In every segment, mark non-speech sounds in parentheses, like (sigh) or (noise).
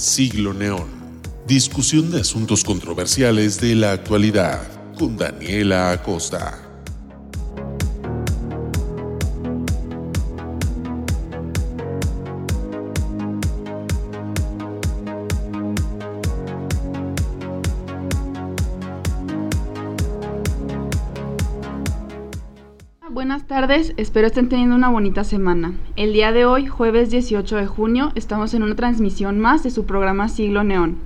Siglo Neón. Discusión de asuntos controversiales de la actualidad con Daniela Acosta. Tardes, espero estén teniendo una bonita semana. El día de hoy, jueves 18 de junio, estamos en una transmisión más de su programa Siglo Neón.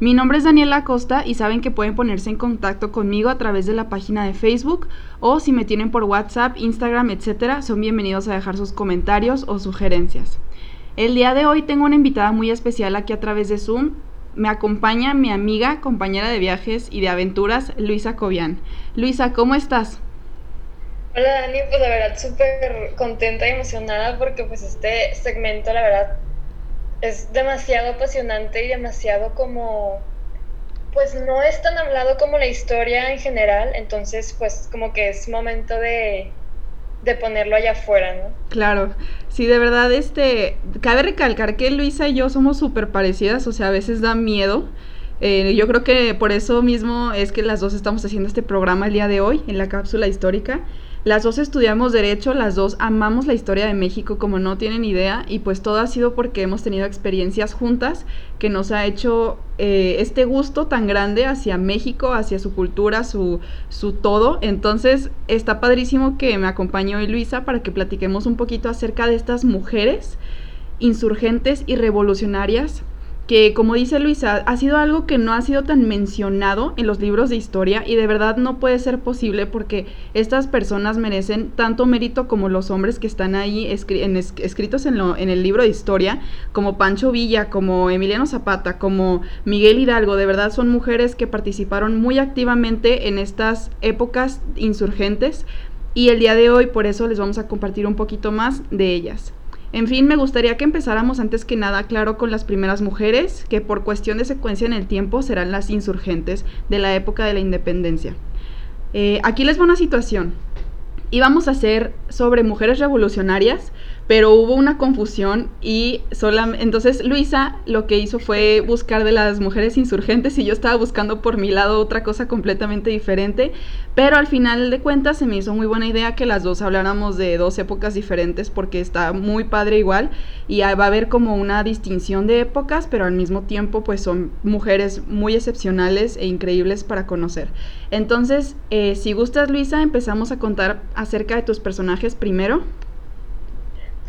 Mi nombre es Daniela Acosta y saben que pueden ponerse en contacto conmigo a través de la página de Facebook o si me tienen por WhatsApp, Instagram, etc., son bienvenidos a dejar sus comentarios o sugerencias. El día de hoy tengo una invitada muy especial aquí a través de Zoom. Me acompaña mi amiga, compañera de viajes y de aventuras, Luisa Cobian. Luisa, ¿cómo estás? Hola Dani, pues la verdad súper contenta y emocionada porque pues este segmento la verdad es demasiado apasionante y demasiado como, pues no es tan hablado como la historia en general, entonces pues como que es momento de, de ponerlo allá afuera, ¿no? Claro, sí, de verdad, este, cabe recalcar que Luisa y yo somos súper parecidas, o sea, a veces da miedo. Eh, yo creo que por eso mismo es que las dos estamos haciendo este programa el día de hoy, en la cápsula histórica. Las dos estudiamos derecho, las dos amamos la historia de México como no tienen idea y pues todo ha sido porque hemos tenido experiencias juntas que nos ha hecho eh, este gusto tan grande hacia México, hacia su cultura, su, su todo. Entonces está padrísimo que me acompañe hoy Luisa para que platiquemos un poquito acerca de estas mujeres insurgentes y revolucionarias que como dice Luisa, ha sido algo que no ha sido tan mencionado en los libros de historia y de verdad no puede ser posible porque estas personas merecen tanto mérito como los hombres que están ahí escritos en, lo, en el libro de historia, como Pancho Villa, como Emiliano Zapata, como Miguel Hidalgo, de verdad son mujeres que participaron muy activamente en estas épocas insurgentes y el día de hoy por eso les vamos a compartir un poquito más de ellas. En fin, me gustaría que empezáramos antes que nada, claro, con las primeras mujeres, que por cuestión de secuencia en el tiempo serán las insurgentes de la época de la independencia. Eh, aquí les va una situación. Íbamos a hacer sobre mujeres revolucionarias, pero hubo una confusión y solamente, entonces Luisa lo que hizo fue buscar de las mujeres insurgentes y yo estaba buscando por mi lado otra cosa completamente diferente, pero al final de cuentas se me hizo muy buena idea que las dos habláramos de dos épocas diferentes porque está muy padre igual y va a haber como una distinción de épocas, pero al mismo tiempo pues son mujeres muy excepcionales e increíbles para conocer. Entonces, eh, si gustas Luisa, empezamos a contar acerca de tus personajes primero.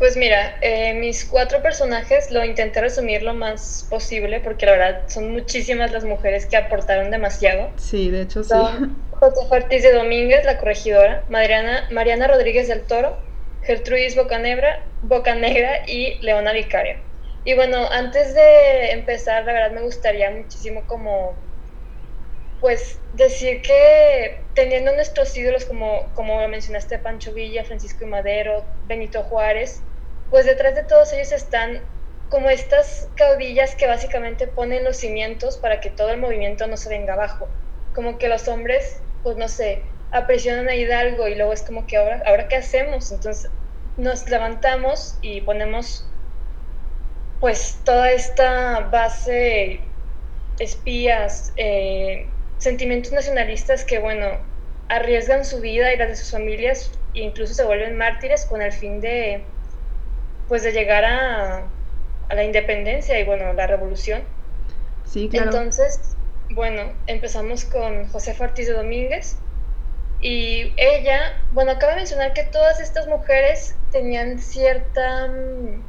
Pues mira, eh, mis cuatro personajes lo intenté resumir lo más posible porque la verdad son muchísimas las mujeres que aportaron demasiado. Sí, de hecho sí. José Ortiz de Domínguez, la corregidora, Mariana, Mariana Rodríguez del Toro, Gertrudis Bocanegra, Bocanegra y Leona Vicario. Y bueno, antes de empezar, la verdad me gustaría muchísimo como, pues, decir que teniendo nuestros ídolos como, como mencionaste, Pancho Villa, Francisco y Madero, Benito Juárez, pues detrás de todos ellos están como estas caudillas que básicamente ponen los cimientos para que todo el movimiento no se venga abajo. Como que los hombres, pues no sé, apresionan a Hidalgo y luego es como que ahora, ahora qué hacemos. Entonces nos levantamos y ponemos pues toda esta base, espías, eh, sentimientos nacionalistas que bueno, arriesgan su vida y la de sus familias e incluso se vuelven mártires con el fin de pues de llegar a, la independencia y bueno, la revolución. Sí, claro. Entonces, bueno, empezamos con José Ortiz de Domínguez y ella, bueno, acaba de mencionar que todas estas mujeres tenían cierta, mm,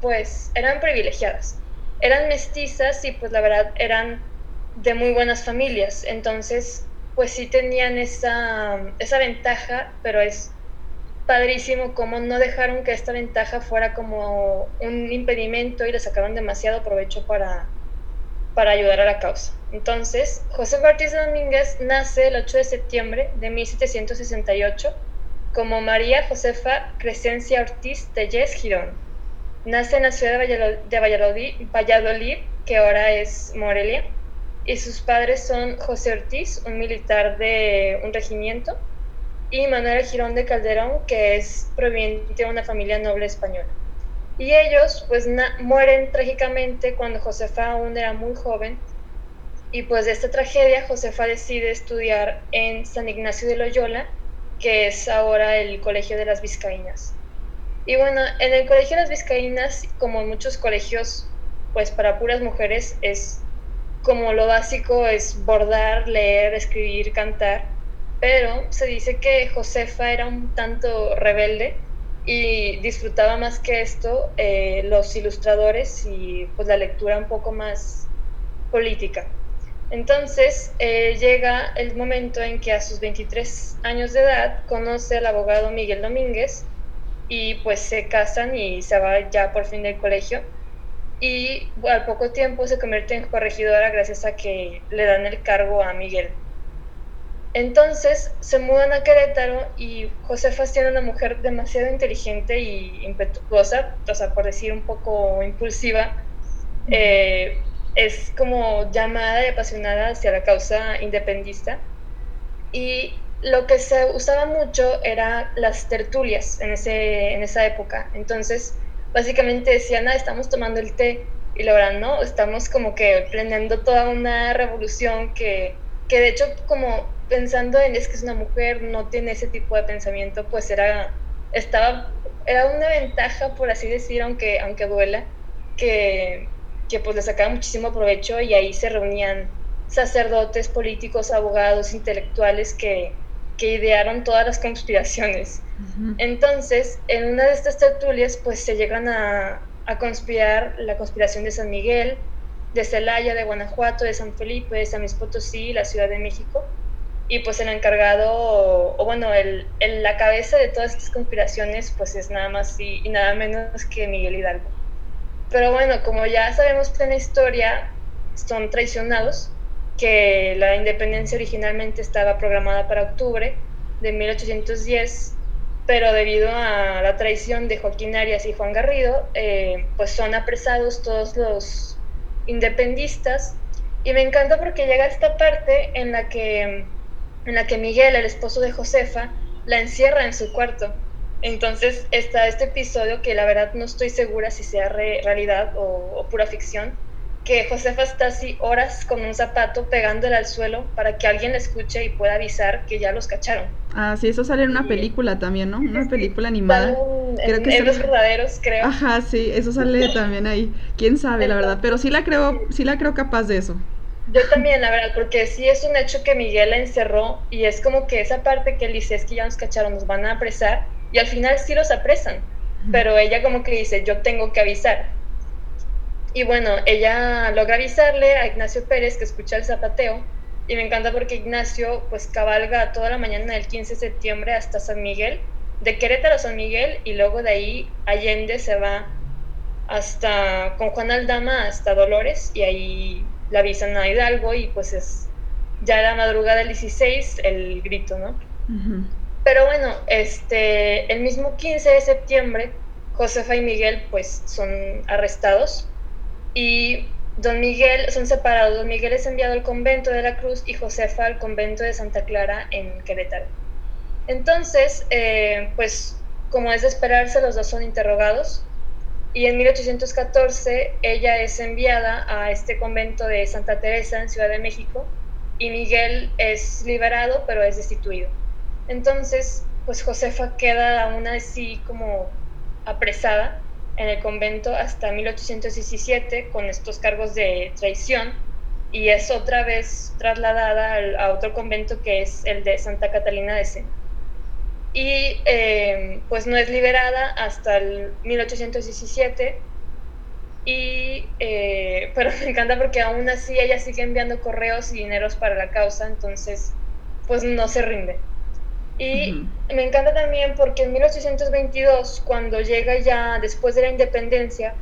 pues, eran privilegiadas, eran mestizas y pues la verdad eran de muy buenas familias, entonces pues sí tenían esa, esa ventaja, pero es padrísimo cómo no dejaron que esta ventaja fuera como un impedimento y le sacaron demasiado provecho para, para ayudar a la causa. Entonces, José Ortiz Domínguez nace el 8 de septiembre de 1768 como María Josefa Crescencia Ortiz Tellez Girón. Nace en la ciudad de Valladolid, Valladolid, que ahora es Morelia, y sus padres son José Ortiz, un militar de un regimiento, y Manuel Girón de Calderón, que es proveniente de una familia noble española. Y ellos pues mueren trágicamente cuando Josefa aún era muy joven. Y pues de esta tragedia Josefa decide estudiar en San Ignacio de Loyola, que es ahora el Colegio de las Vizcaínas. Y bueno, en el Colegio de las Vizcaínas, como en muchos colegios, pues para puras mujeres es como lo básico es bordar, leer, escribir, cantar, pero se dice que Josefa era un tanto rebelde y disfrutaba más que esto eh, los ilustradores y pues la lectura un poco más política. Entonces eh, llega el momento en que a sus 23 años de edad conoce al abogado Miguel Domínguez y pues se casan y se va ya por fin del colegio y al poco tiempo se convierte en corregidora gracias a que le dan el cargo a Miguel. Entonces se mudan a Querétaro y Josefa tiene una mujer demasiado inteligente y impetuosa, o sea, por decir un poco impulsiva, eh, es como llamada y apasionada hacia la causa independista. Y lo que se usaba mucho era las tertulias en, ese, en esa época. Entonces, básicamente decían, ah, estamos tomando el té, y verdad no, estamos como que planeando toda una revolución que, que de hecho como pensando en es que es una mujer, no tiene ese tipo de pensamiento, pues era, estaba, era una ventaja, por así decir, aunque, aunque duela, que, que pues le sacaba muchísimo provecho y ahí se reunían sacerdotes, políticos, abogados, intelectuales que, que idearon todas las conspiraciones. Entonces, en una de estas tertulias, pues se llegan a, a, conspirar la conspiración de San Miguel, de Celaya, de Guanajuato, de San Felipe, de San Luis Potosí, la Ciudad de México. Y pues el encargado, o, bueno, el, la cabeza de todas estas conspiraciones, pues es nada más y, nada menos que Miguel Hidalgo. Pero bueno, como ya sabemos en la historia, son traicionados que la independencia originalmente estaba programada para octubre de 1810, pero debido a la traición de Joaquín Arias y Juan Garrido, eh, pues son apresados todos los independistas. Y me encanta porque llega esta parte en la que, en la que Miguel, el esposo de Josefa, la encierra en su cuarto. Entonces está este episodio que la verdad no estoy segura si sea realidad o pura ficción, que Josefa está así horas con un zapato pegándole al suelo para que alguien le escuche y pueda avisar que ya los cacharon. Ah, sí, eso sale en una película también, ¿no? Una película animada. creo que en los verdaderos, creo. Ajá, sí, eso sale también ahí. Quién sabe, la verdad, pero sí la creo, sí la creo capaz de eso. Yo también, la verdad, porque sí es un hecho que Miguel la encerró y es como que esa parte que él dice es que ya nos cacharon, nos van a apresar y al final sí los apresan, pero ella como que dice, yo tengo que avisar y bueno, ella logra avisarle a Ignacio Pérez que escucha el zapateo. Y me encanta porque Ignacio pues cabalga toda la mañana del 15 de septiembre hasta San Miguel, de Querétaro a San Miguel y luego de ahí Allende se va hasta con Juan Aldama hasta Dolores y ahí la avisan a Hidalgo y pues es ya la madrugada del 16 el grito, ¿no? Pero bueno, este, el mismo 15 de septiembre Josefa y Miguel pues son arrestados y don Miguel son separados. Don Miguel es enviado al convento de la Cruz y Josefa al convento de Santa Clara en Querétaro. Entonces, eh, pues como es de esperarse, los dos son interrogados y en 1814 ella es enviada a este convento de Santa Teresa en Ciudad de México y Miguel es liberado pero es destituido. Entonces, pues Josefa queda aún así como apresada en el convento hasta 1817 con estos cargos de traición y es otra vez trasladada a otro convento que es el de Santa Catalina de Sena. Y eh, pues no es liberada hasta el 1817 y eh, (laughs) pero me encanta porque aún así ella sigue enviando correos y dineros para la causa, entonces pues no se rinde. Y me encanta también porque en 1822, cuando llega ya después de la independencia,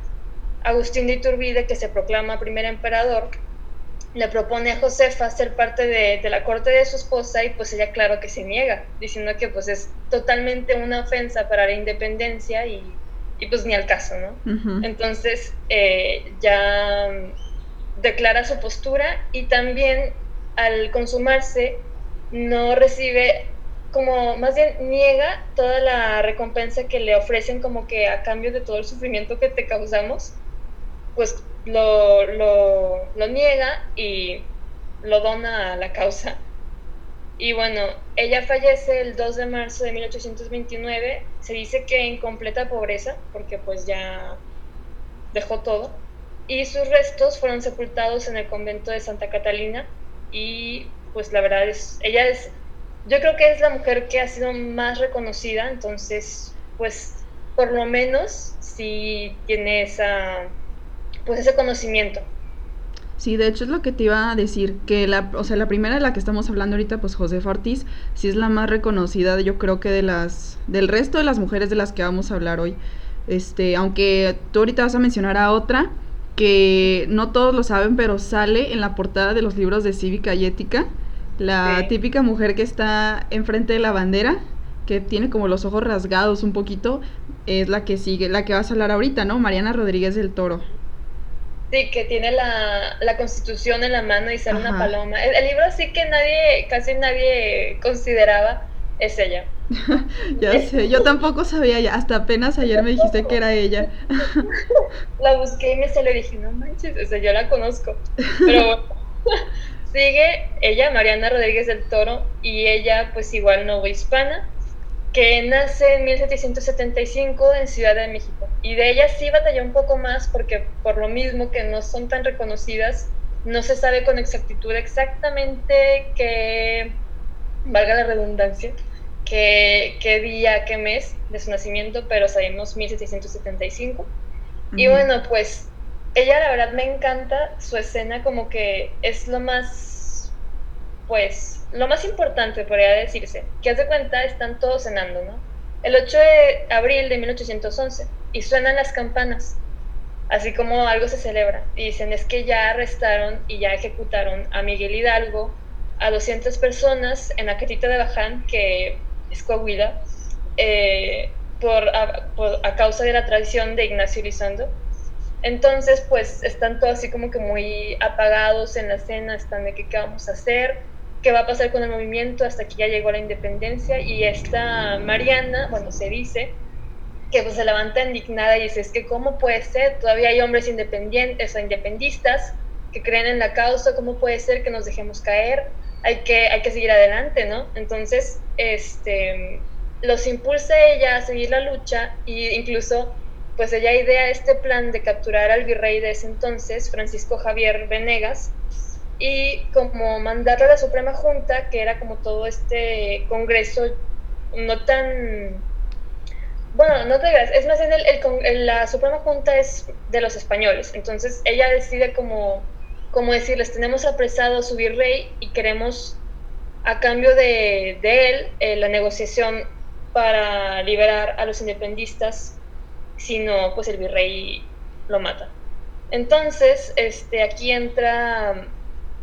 Agustín de Iturbide, que se proclama primer emperador, le propone a Josefa ser parte de, la corte de su esposa y pues ella claro que se niega, diciendo que pues es totalmente una ofensa para la independencia y, pues ni al caso, ¿no? Entonces eh, ya declara su postura y también al consumarse no recibe como más bien niega toda la recompensa que le ofrecen como que a cambio de todo el sufrimiento que te causamos, pues lo, lo, lo niega y lo dona a la causa. Y bueno, ella fallece el 2 de marzo de 1829, se dice que en completa pobreza, porque pues ya dejó todo, y sus restos fueron sepultados en el convento de Santa Catalina. Y pues la verdad es, ella es yo creo que es la mujer que ha sido más reconocida, entonces, pues, por lo menos sí tiene esa, pues, ese conocimiento. Sí, de hecho es lo que te iba a decir, que la, o sea, la primera de la que estamos hablando ahorita, pues José Ortiz, sí es la más reconocida, yo creo que de las, del resto de las mujeres de las que vamos a hablar hoy. Este, aunque tú ahorita vas a mencionar a otra, que no todos lo saben, pero sale en la portada de los libros de cívica y ética la típica mujer que está enfrente de la bandera, que tiene como los ojos rasgados un poquito, es la que sigue, la que vas a hablar ahorita, ¿no? Mariana Rodríguez del Toro. Sí, que tiene la, la constitución en la mano y sale una paloma. El, libro sí que nadie, casi nadie consideraba, es ella. (laughs) ya sé, yo tampoco sabía ya, hasta apenas ayer me dijiste que era ella. (laughs) la busqué y me se le dije, no manches, o sea, yo la conozco. (laughs) Pero Sigue ella, Mariana Rodríguez del Toro, y ella pues igual hispana que nace en 1775 en Ciudad de México. Y de ella sí batalló un poco más porque por lo mismo que no son tan reconocidas, no se sabe con exactitud exactamente qué, valga la redundancia, qué, qué día, qué mes de su nacimiento, pero sabemos 1775. Y bueno, pues ella la verdad me encanta su escena como que es lo más, pues, lo más importante podría decirse. Que hace cuenta, están todos cenando, ¿no? El 8 de abril de 1811 y suenan las campanas, así como algo se celebra. Y dicen es que ya arrestaron y ya ejecutaron a Miguel Hidalgo, a 200 personas en Aquetita de Baján, que es Coahuila, eh, por, a, a causa de la tradición de Ignacio Elizondo entonces, pues están todos así como que muy apagados en la escena, están de qué vamos a hacer, qué va a pasar con el movimiento hasta que ya llegó la independencia. Y esta Mariana, bueno, se dice que pues se levanta indignada y dice, es que cómo puede ser, todavía hay hombres independientes o independistas que creen en la causa, cómo puede ser que nos dejemos caer, hay que, hay que seguir adelante, ¿no? Entonces, este, los impulsa ella a seguir la lucha e incluso pues ella idea este plan de capturar al virrey de ese entonces, Francisco Javier Venegas, y como mandarle a la Suprema Junta, que era como todo este congreso no tan... Bueno, no te digas, es más bien el, la Suprema Junta es de los españoles, entonces ella decide como, como decirles, tenemos apresado a su virrey y queremos a cambio de, él eh, la negociación para liberar a los independistas sino pues el virrey lo mata. Entonces, este, aquí entra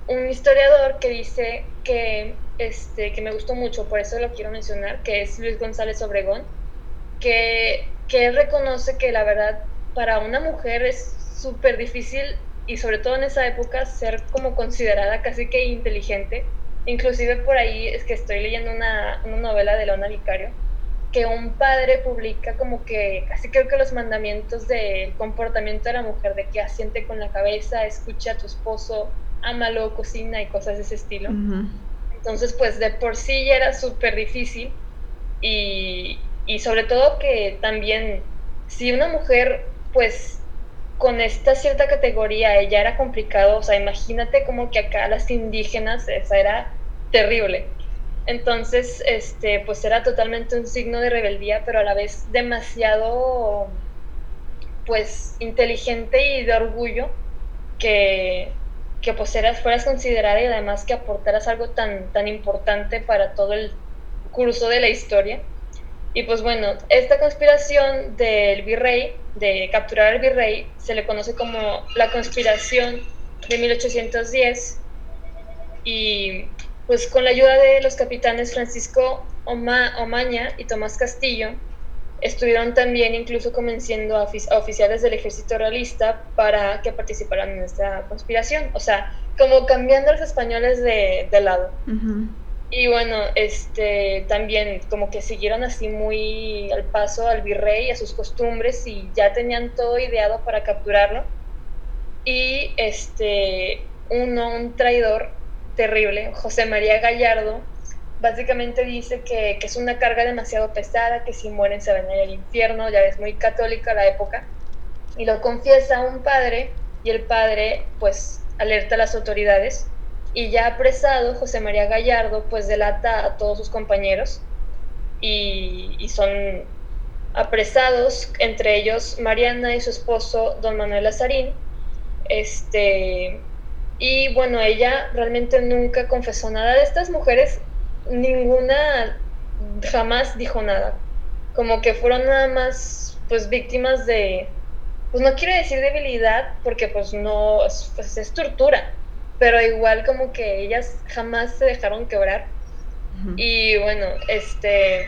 un historiador que dice que, este, que me gustó mucho, por eso lo quiero mencionar, que es Luis González Obregón, que, que reconoce que la verdad para una mujer es súper difícil y sobre todo en esa época ser como considerada casi que inteligente. Inclusive por ahí es que estoy leyendo una, una novela de Leona Vicario que un padre publica como que casi creo que los mandamientos del comportamiento de la mujer, de que asiente con la cabeza, escucha a tu esposo, ámalo, cocina y cosas de ese estilo. Entonces, pues de por sí ya era súper difícil y, y sobre todo que también si una mujer, pues con esta cierta categoría ella era complicado, o sea, imagínate como que acá las indígenas, esa era terrible. Entonces, este, pues era totalmente un signo de rebeldía, pero a la vez demasiado, pues, inteligente y de orgullo que, que pues fueras considerada y además que aportaras algo tan, tan importante para todo el curso de la historia. Y pues bueno, esta conspiración del virrey, de capturar al virrey, se le conoce como la conspiración de 1810 y pues con la ayuda de los capitanes Francisco Omaña y Tomás Castillo, estuvieron también incluso convenciendo a, oficiales del ejército realista para que participaran en esta conspiración, o sea, como cambiando a los españoles de, lado. Y bueno, este, también como que siguieron así muy al paso al virrey, a sus costumbres y ya tenían todo ideado para capturarlo. Y este, uno, un traidor terrible, José María Gallardo, básicamente dice que, que, es una carga demasiado pesada, que si mueren se van a ir al infierno, ya es muy católica la época, y lo confiesa a un padre, y el padre pues alerta a las autoridades, y ya apresado, José María Gallardo pues delata a todos sus compañeros, y, son apresados, entre ellos Mariana y su esposo, don Manuel Azarín, este, y bueno, ella realmente nunca confesó nada de estas mujeres ninguna jamás dijo nada. Como que fueron nada más, pues, víctimas de, pues no quiero decir debilidad, porque pues no, es, pues, es tortura, pero igual como que ellas jamás se dejaron quebrar. Y bueno, este,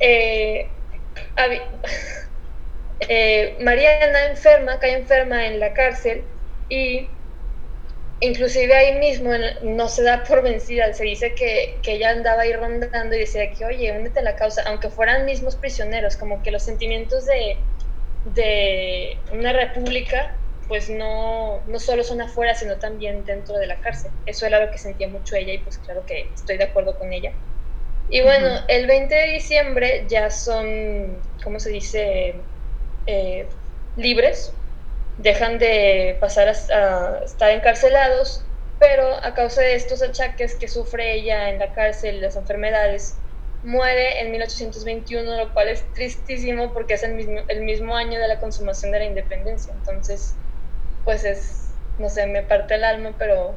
eh, (laughs) eh, Mariana enferma, cae enferma en la cárcel y inclusive ahí mismo no se da por vencida, se dice que, que, ella andaba ahí rondando y decía que, oye, únete a la causa, aunque fueran mismos prisioneros, como que los sentimientos de, de una república, pues no, no solo son afuera, sino también dentro de la cárcel. Eso era lo que sentía mucho ella y pues claro que estoy de acuerdo con ella. Y bueno, el 20 de diciembre ya son, ¿cómo se dice? Eh, libres, dejan de pasar a, estar encarcelados, pero a causa de estos achaques que sufre ella en la cárcel, las enfermedades, muere en 1821, lo cual es tristísimo porque es el mismo, el mismo año de la consumación de la independencia. Entonces, pues es, no sé, me parte el alma, pero,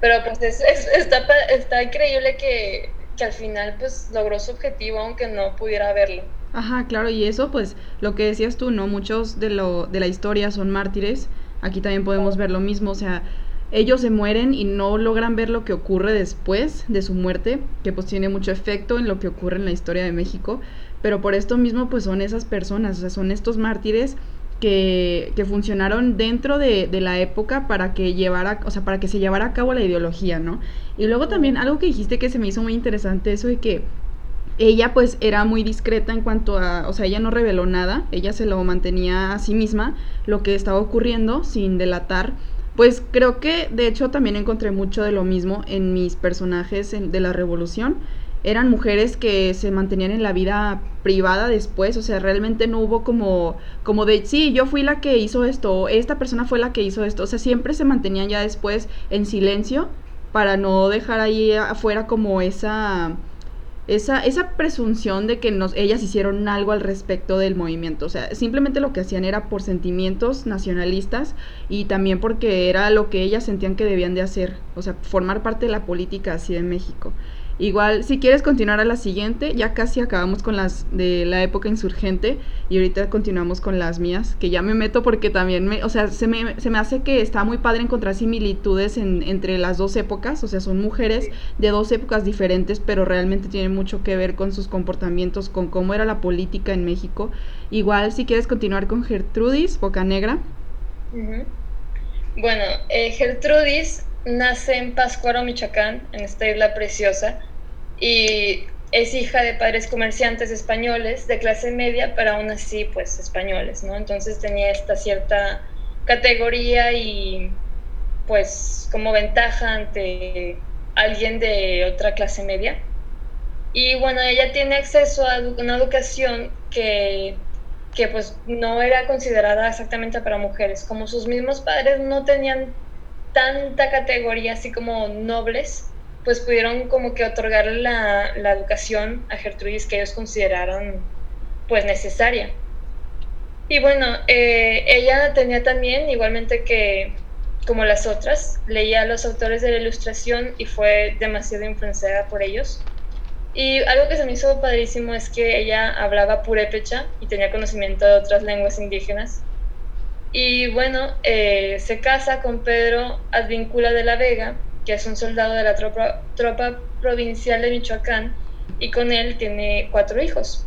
pero pues es, está, está increíble que, que al final pues logró su objetivo, aunque no pudiera verlo. Ajá, claro, y eso pues lo que decías tú, ¿no? Muchos de, lo, de la historia son mártires, aquí también podemos ver lo mismo, o sea, ellos se mueren y no logran ver lo que ocurre después de su muerte, que pues tiene mucho efecto en lo que ocurre en la historia de México, pero por esto mismo pues son esas personas, o sea, son estos mártires que, que funcionaron dentro de, de, la época para que llevara, o sea, para que se llevara a cabo la ideología, ¿no? Y luego también algo que dijiste que se me hizo muy interesante, eso de que ella pues era muy discreta en cuanto a, o sea, ella no reveló nada, ella se lo mantenía a sí misma, lo que estaba ocurriendo sin delatar. Pues creo que de hecho también encontré mucho de lo mismo en mis personajes de la revolución. Eran mujeres que se mantenían en la vida privada después, o sea, realmente no hubo como, como de, sí, yo fui la que hizo esto, esta persona fue la que hizo esto, o sea, siempre se mantenían ya después en silencio para no dejar ahí afuera como esa esa, esa presunción de que nos, ellas hicieron algo al respecto del movimiento. O sea, simplemente lo que hacían era por sentimientos nacionalistas y también porque era lo que ellas sentían que debían de hacer. O sea, formar parte de la política así de México. Igual, si quieres continuar a la siguiente, ya casi acabamos con las de la época insurgente y ahorita continuamos con las mías, que ya me meto porque también me, o sea, se me, se me hace que está muy padre encontrar similitudes en, entre las dos épocas, o sea, son mujeres de dos épocas diferentes, pero realmente tienen mucho que ver con sus comportamientos, con cómo era la política en México. Igual, si quieres continuar con Gertrudis, Boca Negra. Bueno, eh, Gertrudis nace en Pascuaro, Michoacán, en esta isla preciosa, y es hija de padres comerciantes españoles de clase media, pero aún así, pues, españoles, ¿no? Entonces tenía esta cierta categoría y, pues, como ventaja ante alguien de otra clase media. Y bueno, ella tiene acceso a una educación que, que pues no era considerada exactamente para mujeres. Como sus mismos padres no tenían tanta categoría así como nobles, pues pudieron como que otorgarle la, la educación a Gertrudis que ellos consideraron pues necesaria. Y bueno, eh, ella tenía también, igualmente que como las otras, leía a los autores de la ilustración y fue demasiado influenciada por ellos. Y algo que se me hizo padrísimo es que ella hablaba purépecha y tenía conocimiento de otras lenguas indígenas. Y bueno, eh, se casa con Pedro Advíncula de la Vega, que es un soldado de la tropa, tropa provincial de Michoacán, y con él tiene cuatro hijos.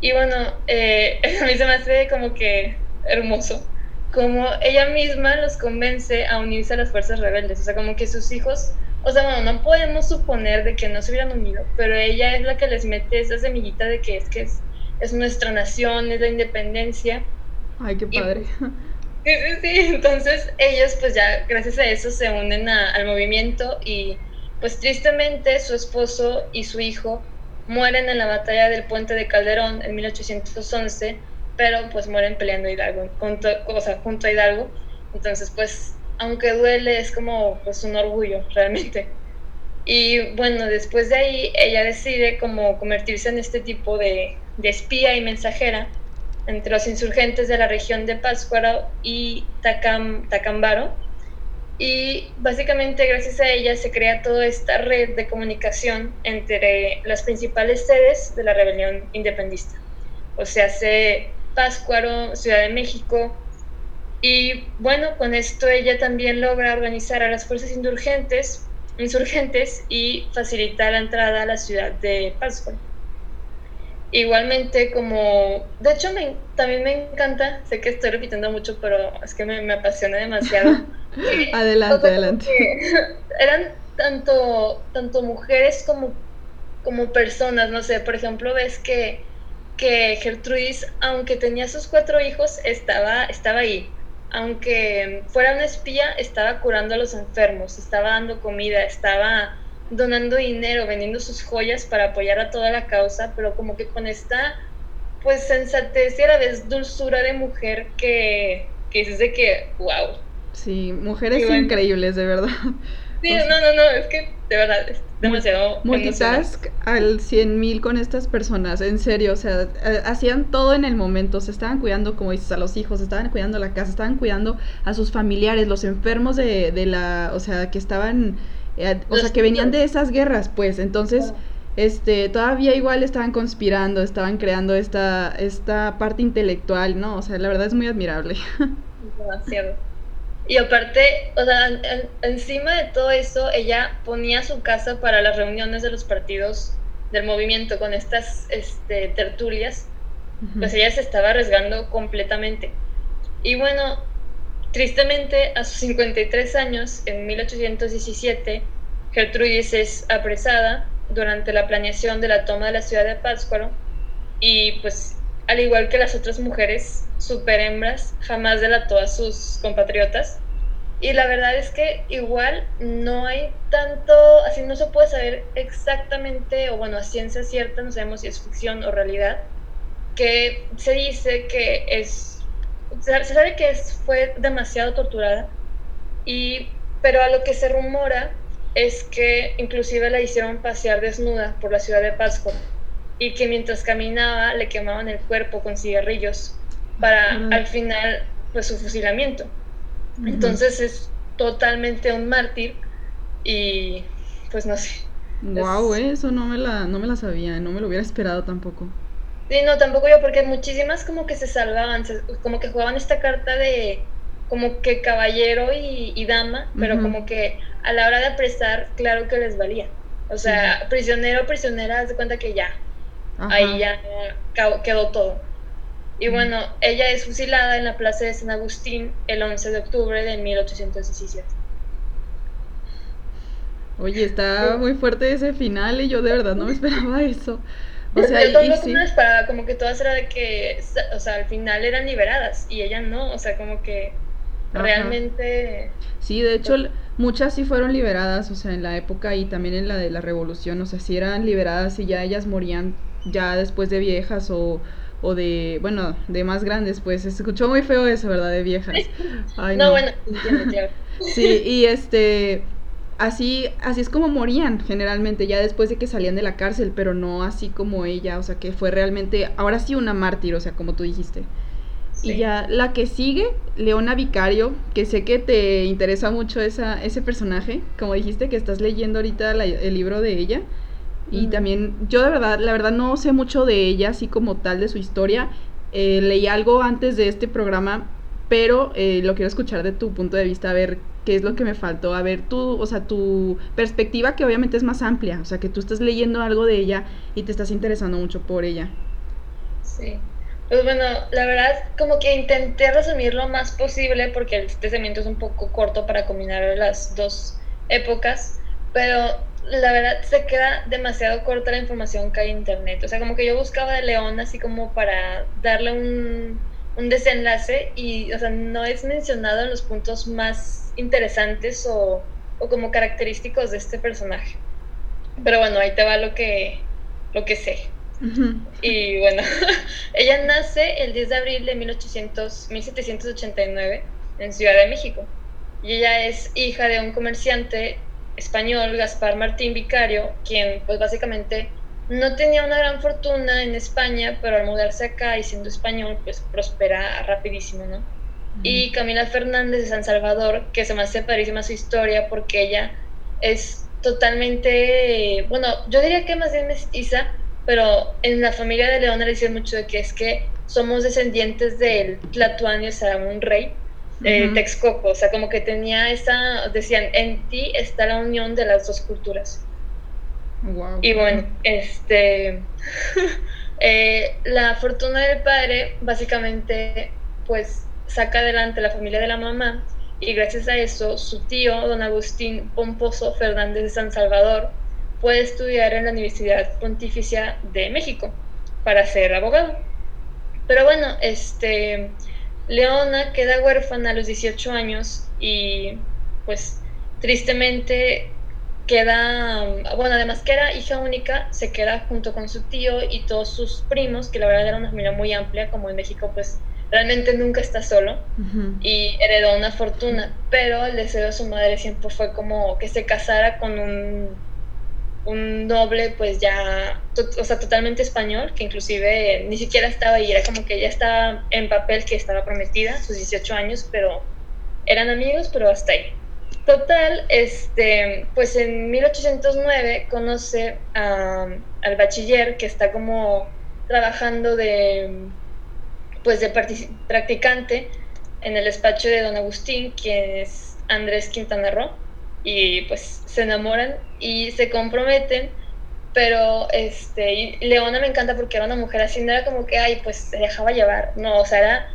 Y bueno, eh, (laughs) a mí se me hace como que hermoso, como ella misma los convence a unirse a las fuerzas rebeldes, o sea, como que sus hijos o sea, bueno, no podemos suponer de que no se hubieran unido, pero ella es la que les mete esa semillita de que es que es, es nuestra nación, es la independencia. Ay, qué padre. Sí, (laughs) sí, sí, entonces ellos pues ya gracias a eso se unen al movimiento y pues tristemente su esposo y su hijo mueren en la batalla del puente de Calderón en 1811, pero pues mueren peleando Hidalgo, junto, o sea, junto a Hidalgo. Entonces pues aunque duele es como pues un orgullo realmente. Y bueno, después de ahí ella decide como convertirse en este tipo de, de espía y mensajera entre los insurgentes de la región de Pátzcuaro y Tacam, Tacambaro y básicamente gracias a ella se crea toda esta red de comunicación entre las principales sedes de la rebelión independista. O sea, hace Páscuaro, Ciudad de México. Y bueno, con esto ella también logra organizar a las fuerzas insurgentes, insurgentes y facilitar la entrada a la ciudad de Páscuaro. Igualmente, como, de hecho, me, también me encanta, sé que estoy repitiendo mucho, pero es que me, me apasiona demasiado. (laughs) adelante, adelante. Eran tanto, tanto mujeres como, como personas, no sé, por ejemplo, ves que, que Gertrudis, aunque tenía sus cuatro hijos, estaba, estaba ahí. Aunque fuera una espía, estaba curando a los enfermos, estaba dando comida, estaba donando dinero, vendiendo sus joyas para apoyar a toda la causa, pero como que con esta pues sensatez y a la vez dulzura de mujer que, que dices de que, wow. Sí, mujeres increíbles, de verdad. Sí, no, no, no, es que de verdad es demasiado. Multitask al 100 mil con estas personas, en serio, o sea, eh, hacían todo en el momento, se estaban cuidando, como dices, a los hijos, estaban cuidando la casa, estaban cuidando a sus familiares, los enfermos de, de la, o sea, que estaban eh, o sea, que venían de esas guerras, pues, entonces, este, todavía igual estaban conspirando, estaban creando esta, esta parte intelectual, ¿no? O sea, la verdad es muy admirable. (laughs) Demasiado. Y aparte, o sea, encima de todo eso, ella ponía su casa para las reuniones de los partidos del movimiento con estas este, tertulias, pues ella se estaba arriesgando completamente. Y bueno, Tristemente, a sus 53 años, en 1817, Gertrudis es apresada durante la planeación de la toma de la ciudad de Pátzcuaro y pues al igual que las otras mujeres super hembras, jamás delató a sus compatriotas. Y la verdad es que igual no hay tanto, así no se puede saber exactamente, o bueno, a ciencia cierta, no sabemos si es ficción o realidad, que se dice que es se, sabe que fue demasiado torturada, y, pero a lo que se rumora es que inclusive la hicieron pasear desnuda por la ciudad de Pascua y que mientras caminaba le quemaban el cuerpo con cigarrillos para al final pues su fusilamiento. Entonces es totalmente un mártir y pues no sé. Wow, eso no me la no me la sabía, no me lo hubiera esperado tampoco. Sí, no, tampoco yo, porque muchísimas como que se salvaban, como que jugaban esta carta de como que caballero y, dama, pero como que a la hora de apresar, claro que les valía. O sea, prisionero o prisionera, haz de cuenta que ya, ahí ya quedó todo. Y bueno, ella es fusilada en la plaza de San Agustín el 11 de octubre de 1817. Oye, está muy fuerte ese final y yo de verdad no me (laughs) esperaba eso. O sea, yo también sí. esperaba, como que todas era de que, o sea, al final eran liberadas y ella no, o sea, como que realmente... Sí, de hecho, muchas sí fueron liberadas, o sea, en la época y también en la de la revolución, o sea, sí eran liberadas y ya ellas morían ya después de viejas o, o de, bueno, de más grandes, pues, se escuchó muy feo eso, ¿verdad? De viejas. (laughs) no, no, bueno, (laughs) Sí, y este así, así es como morían generalmente, ya después de que salían de la cárcel, pero no así como ella, o sea, que fue realmente, ahora sí una mártir, o sea, como tú dijiste. Y ya la que sigue, Leona Vicario, que sé que te interesa mucho esa, ese personaje, como dijiste que estás leyendo ahorita el libro de ella. Y también, yo de verdad, la verdad no sé mucho de ella, así como tal, de su historia. Eh, leí algo antes de este programa, pero eh, lo quiero escuchar de tu punto de vista, a ver qué es lo que me faltó, a ver tú, o sea, tu perspectiva que obviamente es más amplia, o sea, que tú estás leyendo algo de ella y te estás interesando mucho por ella. Sí. Pues bueno, la verdad, como que intenté resumir lo más posible porque el testamiento es un poco corto para combinar las dos épocas, pero la verdad se queda demasiado corta la información que hay en internet. O sea, como que yo buscaba de León así como para darle un, un desenlace y, o sea, no es mencionado en los puntos más interesantes o, o como característicos de este personaje. Pero bueno, ahí te va lo que, lo que sé. Y bueno, (laughs) ella nace el 10 de abril de 1800, 1789 en Ciudad de México. Y ella es hija de un comerciante español, Gaspar Martín Vicario, quien pues básicamente no tenía una gran fortuna en España, pero al mudarse acá y siendo español, pues prospera rapidísimo, ¿no? Y Camila Fernández de San Salvador, que se me hace padrísima su historia porque ella es totalmente, bueno, yo diría que más bien mestiza, pero en la familia de Leona le dicen mucho de que es que somos descendientes del Tlatuani, o sea, un rey, eh, Texcoco, o sea, como que tenía esa, decían, en ti está la unión de las dos culturas. Y bueno, este, (laughs) eh, la fortuna del padre básicamente, pues, saca adelante la familia de la mamá y gracias a eso su tío, don Agustín Pomposo Fernández de San Salvador, puede estudiar en la Universidad Pontificia de México para ser abogado. Pero bueno, este, Leona queda huérfana a los 18 años y pues tristemente queda, bueno, además que era hija única, se queda junto con su tío y todos sus primos, que la verdad era una familia muy amplia, como en México pues realmente nunca está solo y heredó una fortuna, pero el deseo de su madre siempre fue como que se casara con un un noble pues ya, o sea, totalmente español, que inclusive ni siquiera estaba ahí, era como que ya estaba en papel que estaba prometida, sus 18 años, pero eran amigos, pero hasta ahí. Total, este, pues en 1809 conoce al bachiller que está como trabajando de, pues de practicante en el despacho de don Agustín, quien es Andrés Quintana Roo y pues se enamoran y se comprometen, pero este, Leona me encanta porque era una mujer así, no era como que, ay, pues se dejaba llevar, no, o sea, era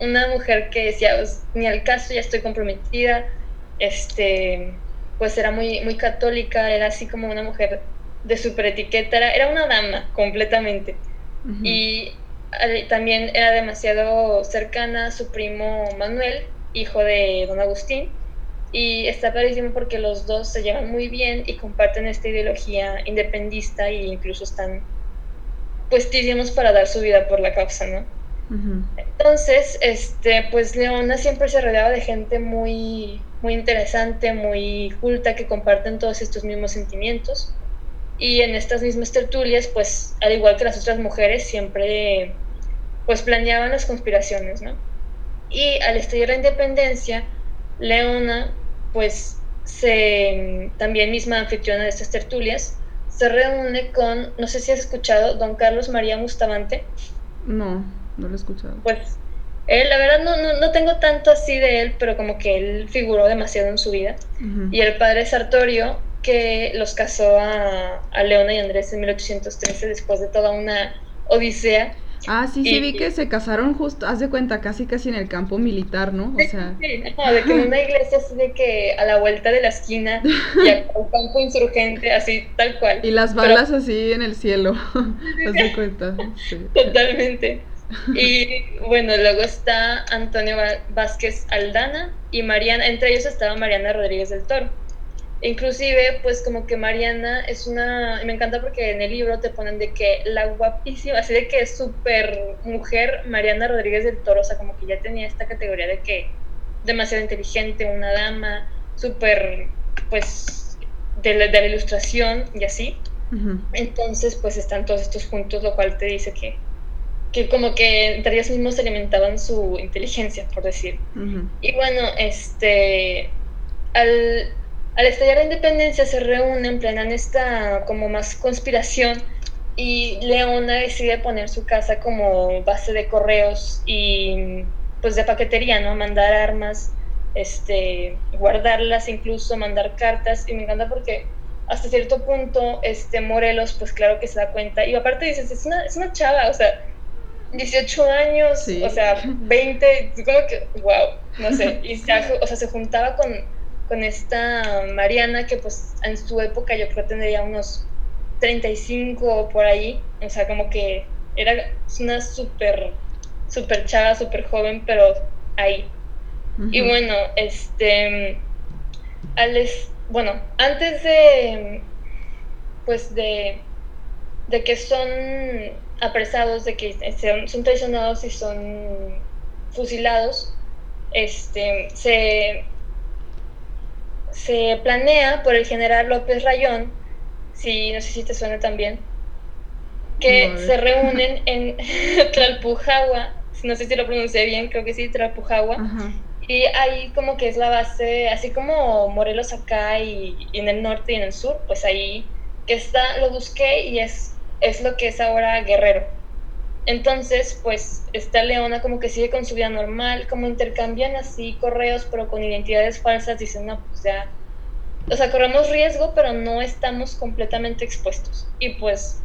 una mujer que decía, pues, ni al caso, ya estoy comprometida, este, pues era muy, muy católica, era así como una mujer de super etiqueta, era, una dama completamente. Y también era demasiado cercana a su primo Manuel, hijo de don Agustín, y está padrísimo porque los dos se llevan muy bien y comparten esta ideología independista e incluso están puestísimos para dar su vida por la causa, ¿no? Entonces, este, pues Leona siempre se rodeaba de gente muy, muy interesante, muy culta, que comparten todos estos mismos sentimientos. Y en estas mismas tertulias, pues, al igual que las otras mujeres, siempre, pues, planeaban las conspiraciones, ¿no? Y al estallar la independencia, Leona pues se, también misma anfitriona de estas tertulias, se reúne con, no sé si has escuchado, don Carlos María Bustamante. No, no lo he escuchado. Pues él, la verdad, no, no, tengo tanto así de él, pero como que él figuró demasiado en su vida. Y el padre Sartorio, que los casó a, a Leona y Andrés en 1813 después de toda una odisea Ah, sí, sí, vi que se casaron justo, haz de cuenta, casi casi en el campo militar, ¿no? O sea... Sí, de que en una iglesia así de que a la vuelta de la esquina (laughs) y al campo insurgente, así, tal cual. Y las balas así en el cielo, (laughs) haz de cuenta. Totalmente. (laughs) Y bueno, luego está Antonio Vázquez Aldana y Mariana, entre ellos estaba Mariana Rodríguez del Toro Inclusive, pues como que Mariana es una, me encanta porque en el libro te ponen de que la guapísima, así de que súper mujer, Mariana Rodríguez del Toro, o sea, como que ya tenía esta categoría de que demasiado inteligente, una dama, súper, pues, de la, de la, ilustración y así. Entonces, pues están todos estos juntos, lo cual te dice que, que como que entre ellos mismos se alimentaban su inteligencia, por decir. Y bueno, este, al al estallar la independencia se reúnen, planean esta como más conspiración y Leona decide poner su casa como base de correos y pues de paquetería, ¿no? Mandar armas, este, guardarlas, incluso mandar cartas y me encanta porque hasta cierto punto este Morelos pues claro que se da cuenta y aparte dices, es una, es una chava, o sea, 18 años, o sea, 20, como que, wow, no sé, y se, o sea, se juntaba con con esta Mariana que pues en su época yo creo tendría unos 35 o por ahí, o sea, como que era una súper, súper chava, súper joven, pero ahí. Y bueno, este, al bueno, antes de, pues de, de que son apresados, de que son, son traicionados y son fusilados, este, se, se planea por el general López Rayón, si no sé si te suena también, que se reúnen (laughs) en (laughs) Tlalpujagua, no sé si lo pronuncié bien, creo que sí, Tlalpujagua, y ahí como que es la base, así como Morelos acá y, en el norte y en el sur, pues ahí que está, lo busqué y es, es lo que es ahora Guerrero. Entonces, pues está Leona como que sigue con su vida normal, como intercambian así correos, pero con identidades falsas, dicen, no, pues ya, o sea, corremos riesgo, pero no estamos completamente expuestos. Y pues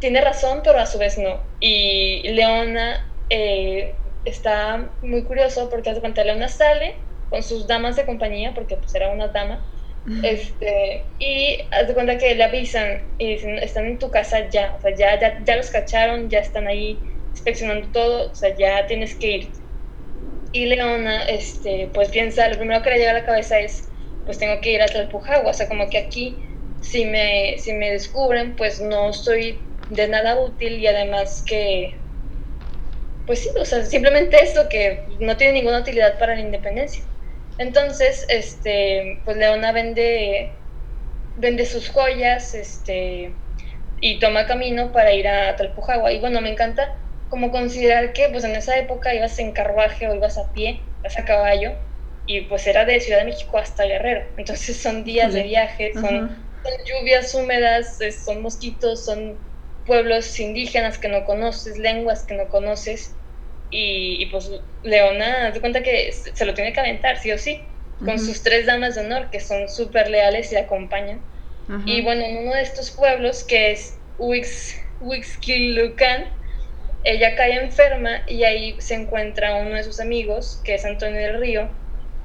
tiene razón, pero a su vez no. Y Leona eh, está muy curioso porque hace cuenta, Leona sale con sus damas de compañía, porque pues era una dama, este, y hace cuenta que le avisan y dicen, están en tu casa ya, o sea, ya, ya, ya los cacharon, ya están ahí inspeccionando todo, o sea, ya tienes que ir. Y Leona, este, pues piensa, lo primero que le llega a la cabeza es, pues tengo que ir a Tlalpujagua, o sea, como que aquí, si me, si me descubren, pues no soy de nada útil y además que, pues sí, o sea, simplemente esto que no tiene ninguna utilidad para la independencia. Entonces, este, pues Leona vende, vende sus joyas, este, y toma camino para ir a Talpujagua. Y bueno, me encanta como considerar que pues en esa época ibas en carruaje o ibas a pie, ibas a caballo, y pues era de Ciudad de México hasta Guerrero. Entonces son días de viaje, son, son lluvias húmedas, son mosquitos, son pueblos indígenas que no conoces, lenguas que no conoces, y, pues Leona, te cuenta que se lo tiene que aventar, sí o sí, con sus tres damas de honor, que son súper leales y acompañan. Y bueno, en uno de estos pueblos, que es Huixquilucan, ella cae enferma y ahí se encuentra uno de sus amigos, que es Antonio del Río,